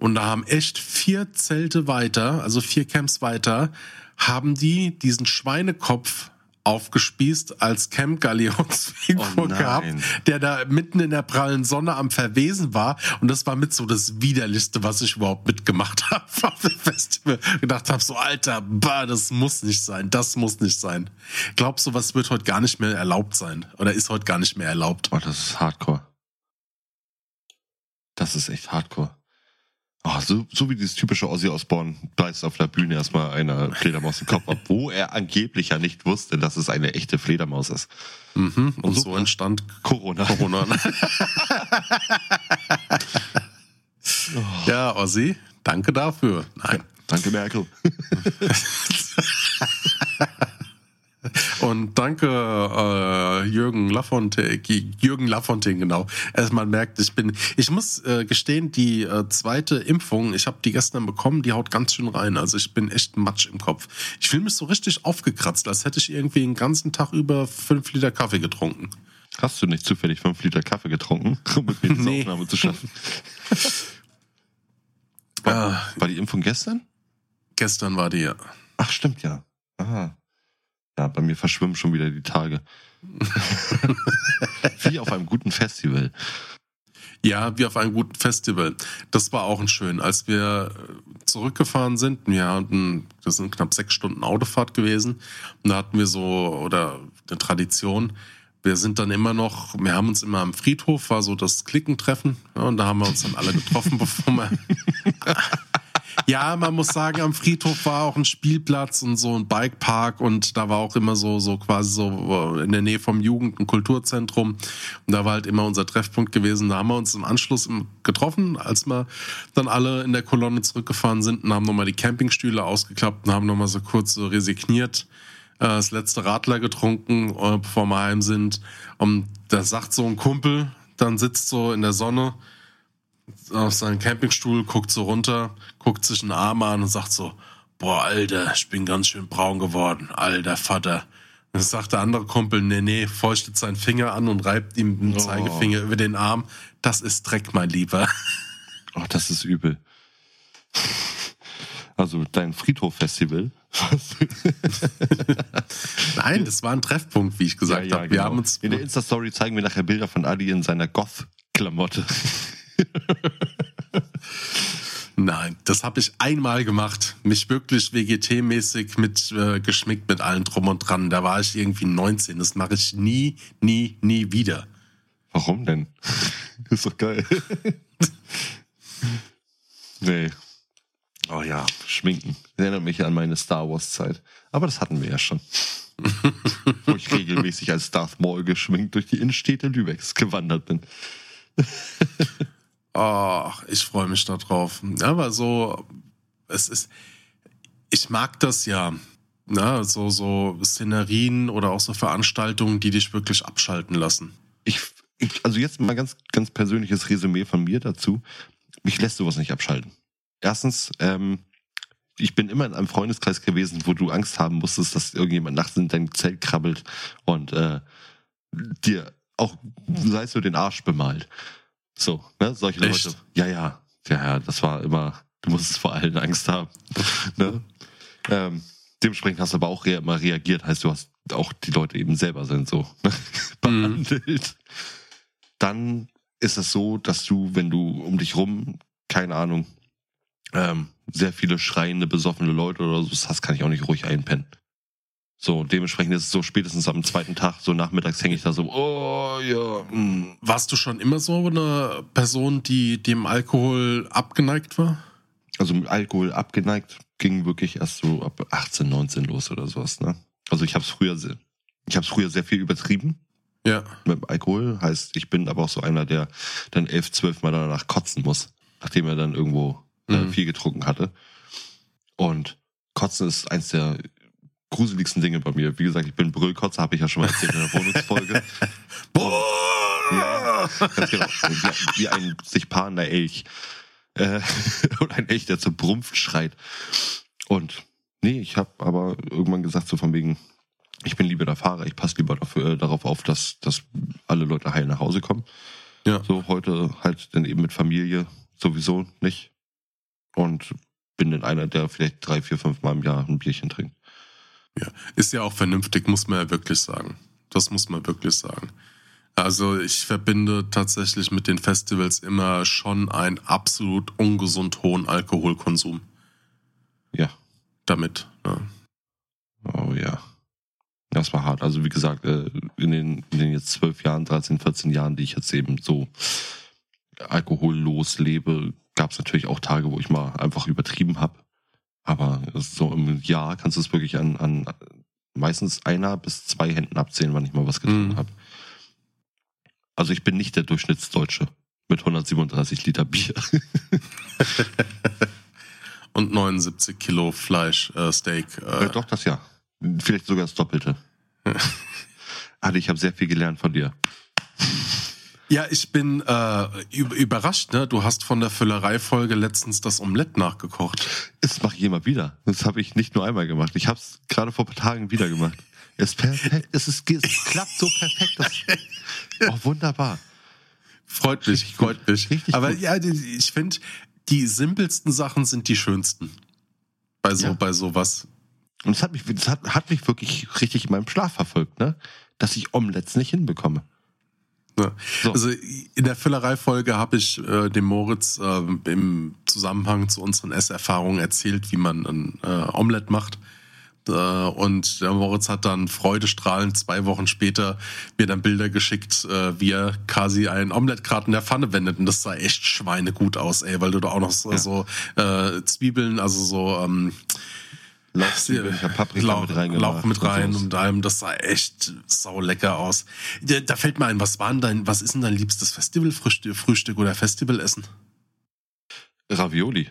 Und da haben echt vier Zelte weiter, also vier Camps weiter, haben die diesen Schweinekopf aufgespießt als Camp Galionsfigur oh gehabt, der da mitten in der prallen Sonne am Verwesen war. Und das war mit so das Widerlichste, was ich überhaupt mitgemacht habe auf dem Festival. Gedacht habe, so Alter, bah, das muss nicht sein, das muss nicht sein. Glaubst du, was wird heute gar nicht mehr erlaubt sein? Oder ist heute gar nicht mehr erlaubt? Oh, das ist Hardcore. Das ist echt Hardcore. Oh, so, so wie dieses typische Ozzy Osbourne beißt auf der Bühne erstmal einer Fledermaus im Kopf ab, wo er angeblich ja nicht wusste, dass es eine echte Fledermaus ist. Mhm, und, und so, so entstand Corona. Corona. Ja, Ozzy, danke dafür. Nein. Danke, Merkel. Und danke äh, Jürgen Lafontaine, Jürgen Lafontaine, genau. Man merkt, ich bin, ich muss äh, gestehen, die äh, zweite Impfung, ich habe die gestern bekommen, die haut ganz schön rein. Also ich bin echt matsch im Kopf. Ich fühle mich so richtig aufgekratzt, als hätte ich irgendwie den ganzen Tag über fünf Liter Kaffee getrunken. Hast du nicht zufällig fünf Liter Kaffee getrunken, um mit mir diese nee. Aufnahme zu schaffen? war, war die Impfung gestern? Gestern war die, ja. Ach, stimmt, ja. Aha. Ja, bei mir verschwimmen schon wieder die Tage. wie auf einem guten Festival. Ja, wie auf einem guten Festival. Das war auch ein schön. Als wir zurückgefahren sind, wir hatten, das sind knapp sechs Stunden Autofahrt gewesen, und da hatten wir so, oder eine Tradition, wir sind dann immer noch, wir haben uns immer am Friedhof, war so das Klickentreffen, ja, und da haben wir uns dann alle getroffen, bevor wir ja, man muss sagen, am Friedhof war auch ein Spielplatz und so ein Bikepark und da war auch immer so, so quasi so in der Nähe vom Jugend- und Kulturzentrum. Und da war halt immer unser Treffpunkt gewesen. Da haben wir uns im Anschluss getroffen, als wir dann alle in der Kolonne zurückgefahren sind und haben nochmal die Campingstühle ausgeklappt und haben nochmal so kurz so resigniert äh, das letzte Radler getrunken, äh, bevor wir heim sind. Und da sagt so ein Kumpel, dann sitzt so in der Sonne, auf seinen Campingstuhl, guckt so runter, guckt sich einen Arm an und sagt so, boah, Alter, ich bin ganz schön braun geworden, alter Vater. Dann sagt der andere Kumpel, nee, nee, feuchtet seinen Finger an und reibt ihm den oh. Zeigefinger über den Arm. Das ist Dreck, mein Lieber. Oh, das ist übel. Also dein Friedhof-Festival. Nein, das war ein Treffpunkt, wie ich gesagt ja, ja, habe. Wir genau. haben uns in der Insta-Story zeigen wir nachher Bilder von Adi in seiner Goth-Klamotte. Nein, das habe ich einmal gemacht. Mich wirklich WGT-mäßig mit äh, geschmickt mit allem drum und dran. Da war ich irgendwie 19. Das mache ich nie, nie, nie wieder. Warum denn? ist doch geil. nee. Oh ja, schminken. Das erinnert mich an meine Star Wars-Zeit. Aber das hatten wir ja schon. Wo ich regelmäßig als Darth Maul geschminkt durch die Innenstädte Lübecks gewandert bin. Ach, ich freue mich darauf. Aber so, es ist, ich mag das ja. Na, so, so Szenerien oder auch so Veranstaltungen, die dich wirklich abschalten lassen. Ich, ich, also jetzt mal ganz, ganz persönliches Resümee von mir dazu. Mich lässt sowas nicht abschalten. Erstens, ähm, ich bin immer in einem Freundeskreis gewesen, wo du Angst haben musstest, dass irgendjemand nachts in dein Zelt krabbelt und äh, dir auch, sei es nur den Arsch bemalt. So, ne? Solche Echt? Leute. Ja, ja. Ja, ja, das war immer, du musstest vor allen Angst haben. ne? ähm, dementsprechend hast du aber auch re immer reagiert, heißt du hast auch die Leute eben selber sind so ne? behandelt. Mhm. Dann ist es so, dass du, wenn du um dich rum, keine Ahnung, ähm, sehr viele schreiende, besoffene Leute oder so hast, kann ich auch nicht ruhig einpennen. So, dementsprechend ist es so spätestens am zweiten Tag, so nachmittags hänge ich da so, oh ja. Mh. Hm. Warst du schon immer so eine Person, die dem Alkohol abgeneigt war? Also mit Alkohol abgeneigt ging wirklich erst so ab 18, 19 los oder sowas, ne? Also ich habe es früher sehr, ich habe früher sehr viel übertrieben. Ja. Mit Alkohol heißt, ich bin aber auch so einer, der dann elf, zwölf Mal danach kotzen muss, nachdem er dann irgendwo äh, mhm. viel getrunken hatte. Und Kotzen ist eins der gruseligsten Dinge bei mir. Wie gesagt, ich bin Brüllkotzer, habe ich ja schon mal erzählt in der Wohnungsfolge. ja, ganz genau. Wie, wie, ein sich paarender Elch. Äh, und ein Elch, der zur Brumpf schreit. Und nee, ich habe aber irgendwann gesagt, so von wegen, ich bin lieber der Fahrer, ich passe lieber dafür, äh, darauf auf, dass, dass alle Leute heil nach Hause kommen. Ja. So heute halt dann eben mit Familie sowieso nicht. Und bin dann einer, der vielleicht drei, vier, fünf Mal im Jahr ein Bierchen trinkt. Ja, ist ja auch vernünftig, muss man ja wirklich sagen. Das muss man wirklich sagen. Also ich verbinde tatsächlich mit den Festivals immer schon einen absolut ungesund hohen Alkoholkonsum. Ja. Damit. Ja. Oh ja. Das war hart. Also wie gesagt, äh, in den, in den jetzt zwölf Jahren, 13, 14 Jahren, die ich jetzt eben so alkohollos lebe, gab es natürlich auch Tage, wo ich mal einfach übertrieben habe. Aber so im Jahr kannst du es wirklich an, an meistens einer bis zwei Händen abzählen, wann ich mal was getrunken mhm. habe. Also ich bin nicht der Durchschnittsdeutsche mit 137 Liter Bier. Und 79 Kilo Fleisch, äh, Steak. Äh. Ja, doch, das ja. Vielleicht sogar das Doppelte. Adi, ich habe sehr viel gelernt von dir. Ja, ich bin äh, überrascht. Ne? Du hast von der Füllerei-Folge letztens das Omelett nachgekocht. Das mache ich immer wieder. Das habe ich nicht nur einmal gemacht. Ich habe es gerade vor ein paar Tagen wieder gemacht. Es ist perfekt. Es, ist, es klappt so perfekt. Das, oh, wunderbar. Freut mich, Richtig freut mich. Richtig Aber gut. ja, ich finde, die simpelsten Sachen sind die schönsten. Bei so, ja. bei sowas. Und es hat mich, das hat, hat mich wirklich richtig in meinem Schlaf verfolgt, ne? Dass ich Omelettes nicht hinbekomme. Ja. So. Also in der Füllerei-Folge habe ich äh, dem Moritz äh, im Zusammenhang zu unseren Esserfahrungen erzählt, wie man ein äh, Omelett macht. Äh, und der Moritz hat dann freudestrahlend zwei Wochen später mir dann Bilder geschickt, äh, wie er quasi ein Omelett gerade in der Pfanne wendet. Und das sah echt schweinegut aus, ey, weil du da auch noch so, ja. so äh, Zwiebeln, also so ähm, Lauchzwiebeln, ich habe Paprika Lauch, mit reingemacht. Lauch mit rein und allem, das sah echt sau lecker aus. Da, da fällt mir ein, was war dein, was ist denn dein liebstes Festivalfrühstück Frühstück oder Festivalessen? Ravioli.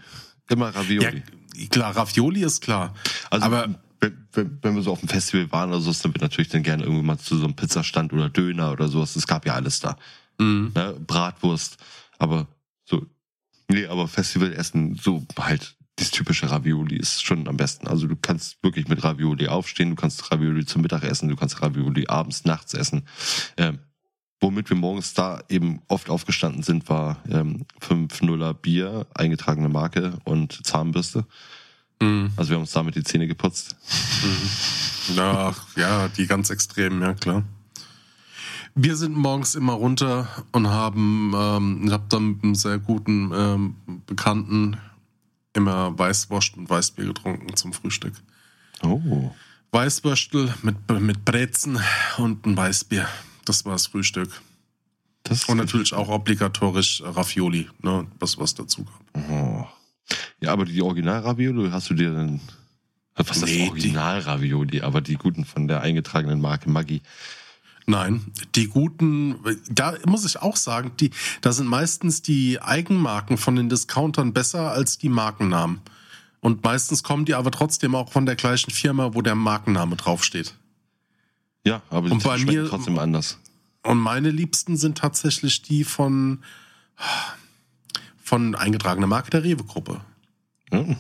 Immer Ravioli. Ja, klar, Ravioli ist klar. Also, aber wenn, wenn, wenn wir so auf dem Festival waren oder so, dann wird natürlich dann gerne irgendwann mal zu so einem Pizzastand oder Döner oder sowas. Es gab ja alles da. Mhm. Ne? Bratwurst. Aber so, nee, aber Festivalessen, so halt das typische Ravioli ist schon am besten. Also du kannst wirklich mit Ravioli aufstehen, du kannst Ravioli zum Mittag essen, du kannst Ravioli abends, nachts essen. Ähm, womit wir morgens da eben oft aufgestanden sind, war ähm, 5-0er Bier, eingetragene Marke und Zahnbürste. Mhm. Also wir haben uns damit die Zähne geputzt. Mhm. Ja, ja, die ganz extremen, ja klar. Wir sind morgens immer runter und haben, ähm, ich habe dann mit einem sehr guten ähm, Bekannten immer Weißwurst und Weißbier getrunken zum Frühstück. Oh. Weißwürstel mit, mit Brezen und ein Weißbier. Das war das Frühstück. Das und natürlich auch obligatorisch Ravioli, ne, was, was dazu gab. Oh. Ja, aber die Original-Ravioli hast du dir dann. Was ist nee, das Original-Ravioli? Aber die guten von der eingetragenen Marke Maggi. Nein, die guten, da muss ich auch sagen, die, da sind meistens die Eigenmarken von den Discountern besser als die Markennamen. Und meistens kommen die aber trotzdem auch von der gleichen Firma, wo der Markenname draufsteht. Ja, aber die und bei mir trotzdem anders. Und meine Liebsten sind tatsächlich die von, von eingetragener Marke der Rewe-Gruppe. Mhm.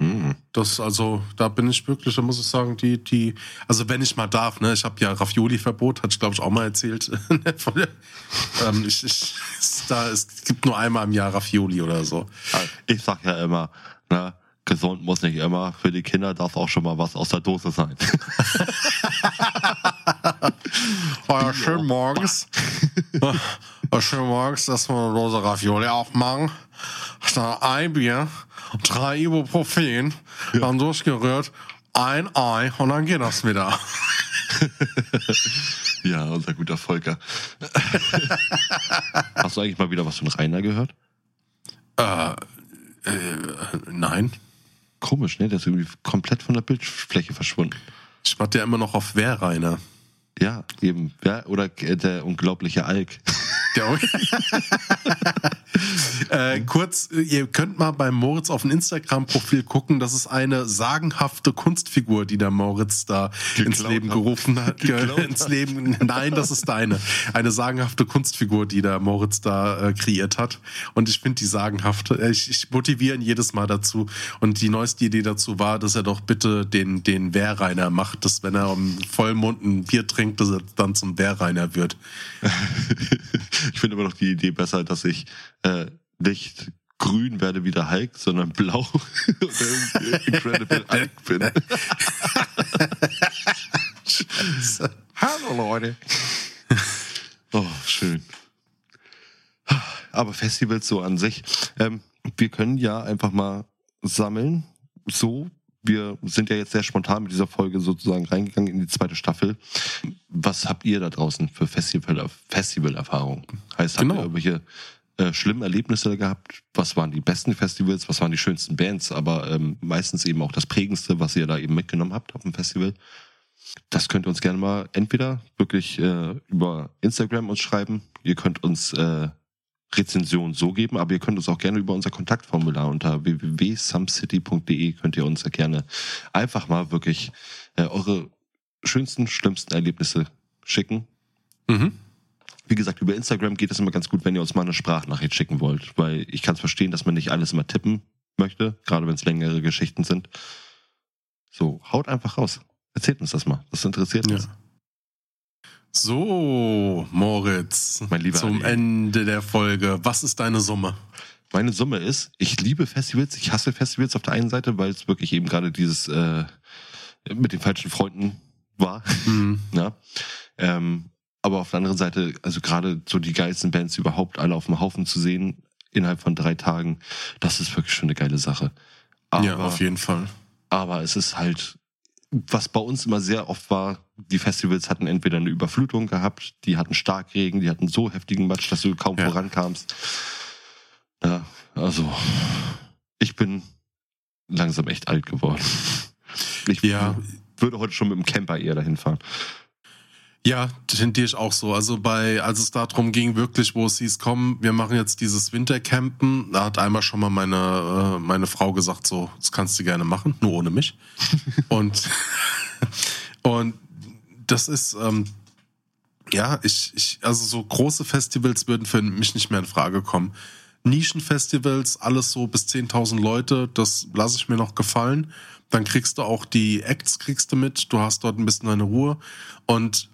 Mhm. Das also, da bin ich wirklich, da muss ich sagen, die, die, also wenn ich mal darf, ne, ich habe ja Ravioli-Verbot, hatte ich glaube ich auch mal erzählt. ähm, ich, ich, da, es gibt nur einmal im Jahr Ravioli oder so. Ich sag ja immer, ne, gesund muss nicht immer, für die Kinder darf auch schon mal was aus der Dose sein. ja, schön morgens. ja, schön morgens, dass wir eine Dose Ravioli aufmachen. Dann ein Bier drei Ibuprofen, ja. dann durchgerührt, ein Ei und dann geht das wieder. ja, unser guter Volker. Hast du eigentlich mal wieder was von Rainer gehört? Äh, äh, nein. Komisch, ne? Der ist irgendwie komplett von der Bildfläche verschwunden. Ich warte ja immer noch auf wer, Rainer. Ja, eben. Ja, oder der unglaubliche Alk. Äh, kurz, ihr könnt mal beim Moritz auf dem Instagram-Profil gucken. Das ist eine sagenhafte Kunstfigur, die der Moritz da Geklaut ins Leben gerufen hat. ins Leben. Nein, das ist deine. Eine sagenhafte Kunstfigur, die der Moritz da äh, kreiert hat. Und ich finde die sagenhaft. Äh, ich, ich motiviere ihn jedes Mal dazu. Und die neueste Idee dazu war, dass er doch bitte den, den Wehrreiner macht, dass wenn er am Vollmond ein Bier trinkt, dass er dann zum Wehrreiner wird. ich finde immer noch die Idee besser, dass ich äh, nicht grün werde wie der Hulk, sondern blau oder Incredible Hulk bin. Hallo Leute. Oh, schön. Aber Festivals so an sich. Ähm, wir können ja einfach mal sammeln, so wir sind ja jetzt sehr spontan mit dieser Folge sozusagen reingegangen in die zweite Staffel. Was habt ihr da draußen für Festival, Festivalerfahrungen? Heißt, habt genau. ihr irgendwelche äh, schlimmen Erlebnisse gehabt? Was waren die besten Festivals? Was waren die schönsten Bands? Aber ähm, meistens eben auch das prägendste, was ihr da eben mitgenommen habt auf dem Festival. Das könnt ihr uns gerne mal entweder wirklich äh, über Instagram uns schreiben. Ihr könnt uns äh, Rezension so geben, aber ihr könnt uns auch gerne über unser Kontaktformular unter www.sumcity.de könnt ihr uns ja gerne einfach mal wirklich äh, eure schönsten, schlimmsten Erlebnisse schicken. Mhm. Wie gesagt, über Instagram geht es immer ganz gut, wenn ihr uns mal eine Sprachnachricht schicken wollt, weil ich kann es verstehen, dass man nicht alles immer tippen möchte, gerade wenn es längere Geschichten sind. So, haut einfach raus. Erzählt uns das mal. Das interessiert uns. So, Moritz, mein lieber zum Ali. Ende der Folge. Was ist deine Summe? Meine Summe ist, ich liebe Festivals, ich hasse Festivals auf der einen Seite, weil es wirklich eben gerade dieses äh, mit den falschen Freunden war. Mhm. ja. Ähm, aber auf der anderen Seite, also gerade so die geilsten Bands überhaupt alle auf dem Haufen zu sehen, innerhalb von drei Tagen, das ist wirklich schon eine geile Sache. Aber, ja, auf jeden Fall. Aber es ist halt was bei uns immer sehr oft war, die Festivals hatten entweder eine Überflutung gehabt, die hatten Starkregen, die hatten so heftigen Matsch, dass du kaum ja. vorankamst. Ja, also ich bin langsam echt alt geworden. Ich ja. würde heute schon mit dem Camper eher dahin fahren. Ja, tendiere ich auch so. Also bei, als es darum ging, wirklich, wo es hieß, komm, wir machen jetzt dieses Wintercampen, da hat einmal schon mal meine, äh, meine Frau gesagt, so, das kannst du gerne machen, nur ohne mich. und, und das ist, ähm, ja, ich, ich, also so große Festivals würden für mich nicht mehr in Frage kommen. Nischenfestivals, alles so bis 10.000 Leute, das lasse ich mir noch gefallen. Dann kriegst du auch die Acts kriegst du mit, du hast dort ein bisschen deine Ruhe und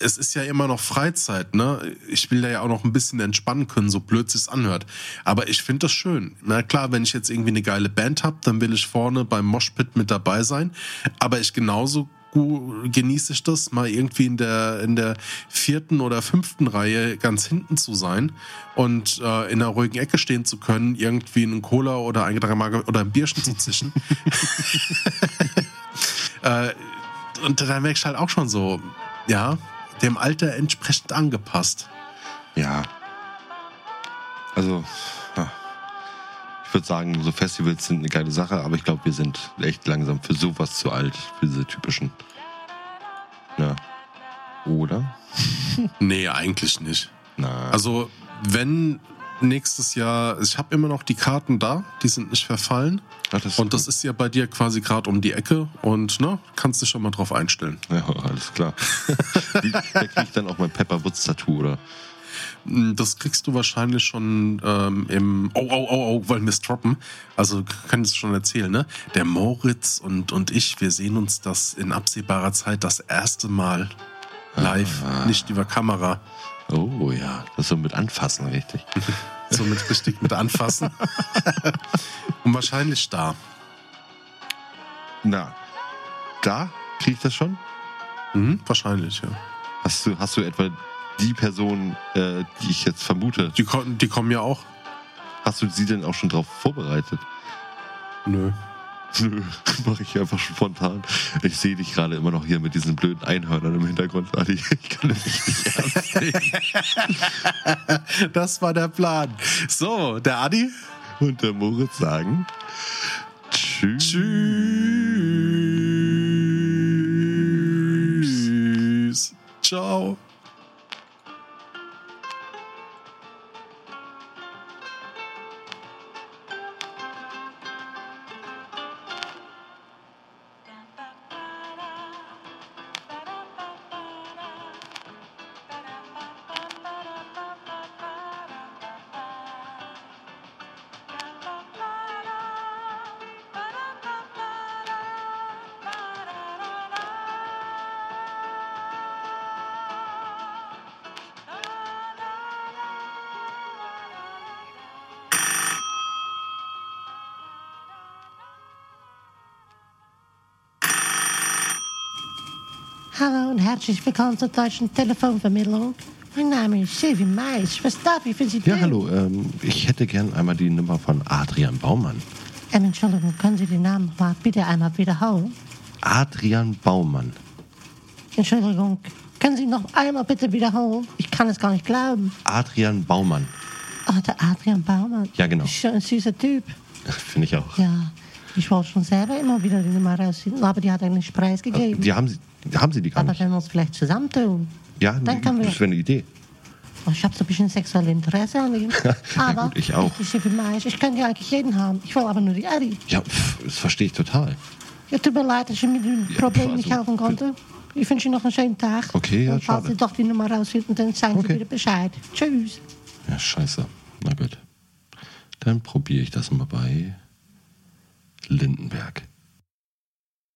es ist ja immer noch Freizeit, ne? Ich will da ja auch noch ein bisschen entspannen können, so blöd sich's anhört. Aber ich finde das schön. Na klar, wenn ich jetzt irgendwie eine geile Band hab, dann will ich vorne beim Moshpit mit dabei sein. Aber ich genauso genieße ich das, mal irgendwie in der, in der vierten oder fünften Reihe ganz hinten zu sein und äh, in einer ruhigen Ecke stehen zu können, irgendwie einen Cola oder ein Getränk oder ein Bierchen zu zischen. äh, und dann merkst du halt auch schon so, ja, dem Alter entsprechend angepasst. Ja. Also, ich würde sagen, so Festivals sind eine geile Sache, aber ich glaube, wir sind echt langsam für sowas zu alt, für diese typischen. Ja. Oder? nee, eigentlich nicht. Na. Also, wenn nächstes Jahr, ich habe immer noch die Karten da, die sind nicht verfallen. Ach, das und das ist ja bei dir quasi gerade um die Ecke und ne, kannst dich schon mal drauf einstellen. Ja, alles klar. Da krieg ich dann auch mein Pepper Woods Tattoo, oder? Hm, das kriegst du wahrscheinlich schon ähm, im Oh, oh, oh, oh, wollen wir es droppen. Also kann es schon erzählen, ne? Der Moritz und, und ich, wir sehen uns das in absehbarer Zeit das erste Mal live, ah. nicht über Kamera. Oh ja, das so mit anfassen, richtig. so mit richtig mit anfassen. Und wahrscheinlich da. Na, da kriege ich das schon? Mhm, wahrscheinlich, ja. Hast du, hast du etwa die Person, äh, die ich jetzt vermute? Die, die kommen ja auch. Hast du sie denn auch schon drauf vorbereitet? Nö. Nö, mache ich einfach spontan. Ich sehe dich gerade immer noch hier mit diesen blöden Einhörnern im Hintergrund, Adi. Ich kann das nicht ernst. Das war der Plan. So, der Adi und der Moritz sagen Tschüss. Tschüss. Ciao. Herzlich willkommen zur deutschen Telefonvermittlung. Mein Name ist Silvi Mais. Was darf ich für Sie tun? Ja, hallo. Ähm, ich hätte gern einmal die Nummer von Adrian Baumann. Ähm, Entschuldigung, können Sie den Namen mal bitte einmal wiederholen? Adrian Baumann. Entschuldigung, können Sie noch einmal bitte wiederholen? Ich kann es gar nicht glauben. Adrian Baumann. Oh, der Adrian Baumann. Ja, genau. Ist schon ein süßer Typ. Finde ich auch. Ja, ich wollte schon selber immer wieder die Nummer rausfinden, aber die hat nicht preisgegeben. Die haben Sie, haben Sie die gar aber nicht? wenn wir uns vielleicht zusammentun. Ja, dann können wir das wäre eine Idee. Oh, ich habe so ein bisschen sexuelles Interesse an ihm. aber gut, ich auch. Ich, ich, ich könnte ja eigentlich jeden haben. Ich will aber nur die Adi. Ja, pff, das verstehe ich total. Ja, tut mir leid, dass ich mit dem Problem also, nicht helfen konnte. Ich wünsche Ihnen noch einen schönen Tag. Okay, ja, Und falls schade. Sie doch die Nummer rausfinden, dann sagen Okay. Sie wieder Bescheid. Tschüss. Ja, scheiße. Na gut. Dann probiere ich das mal bei Lindenberg.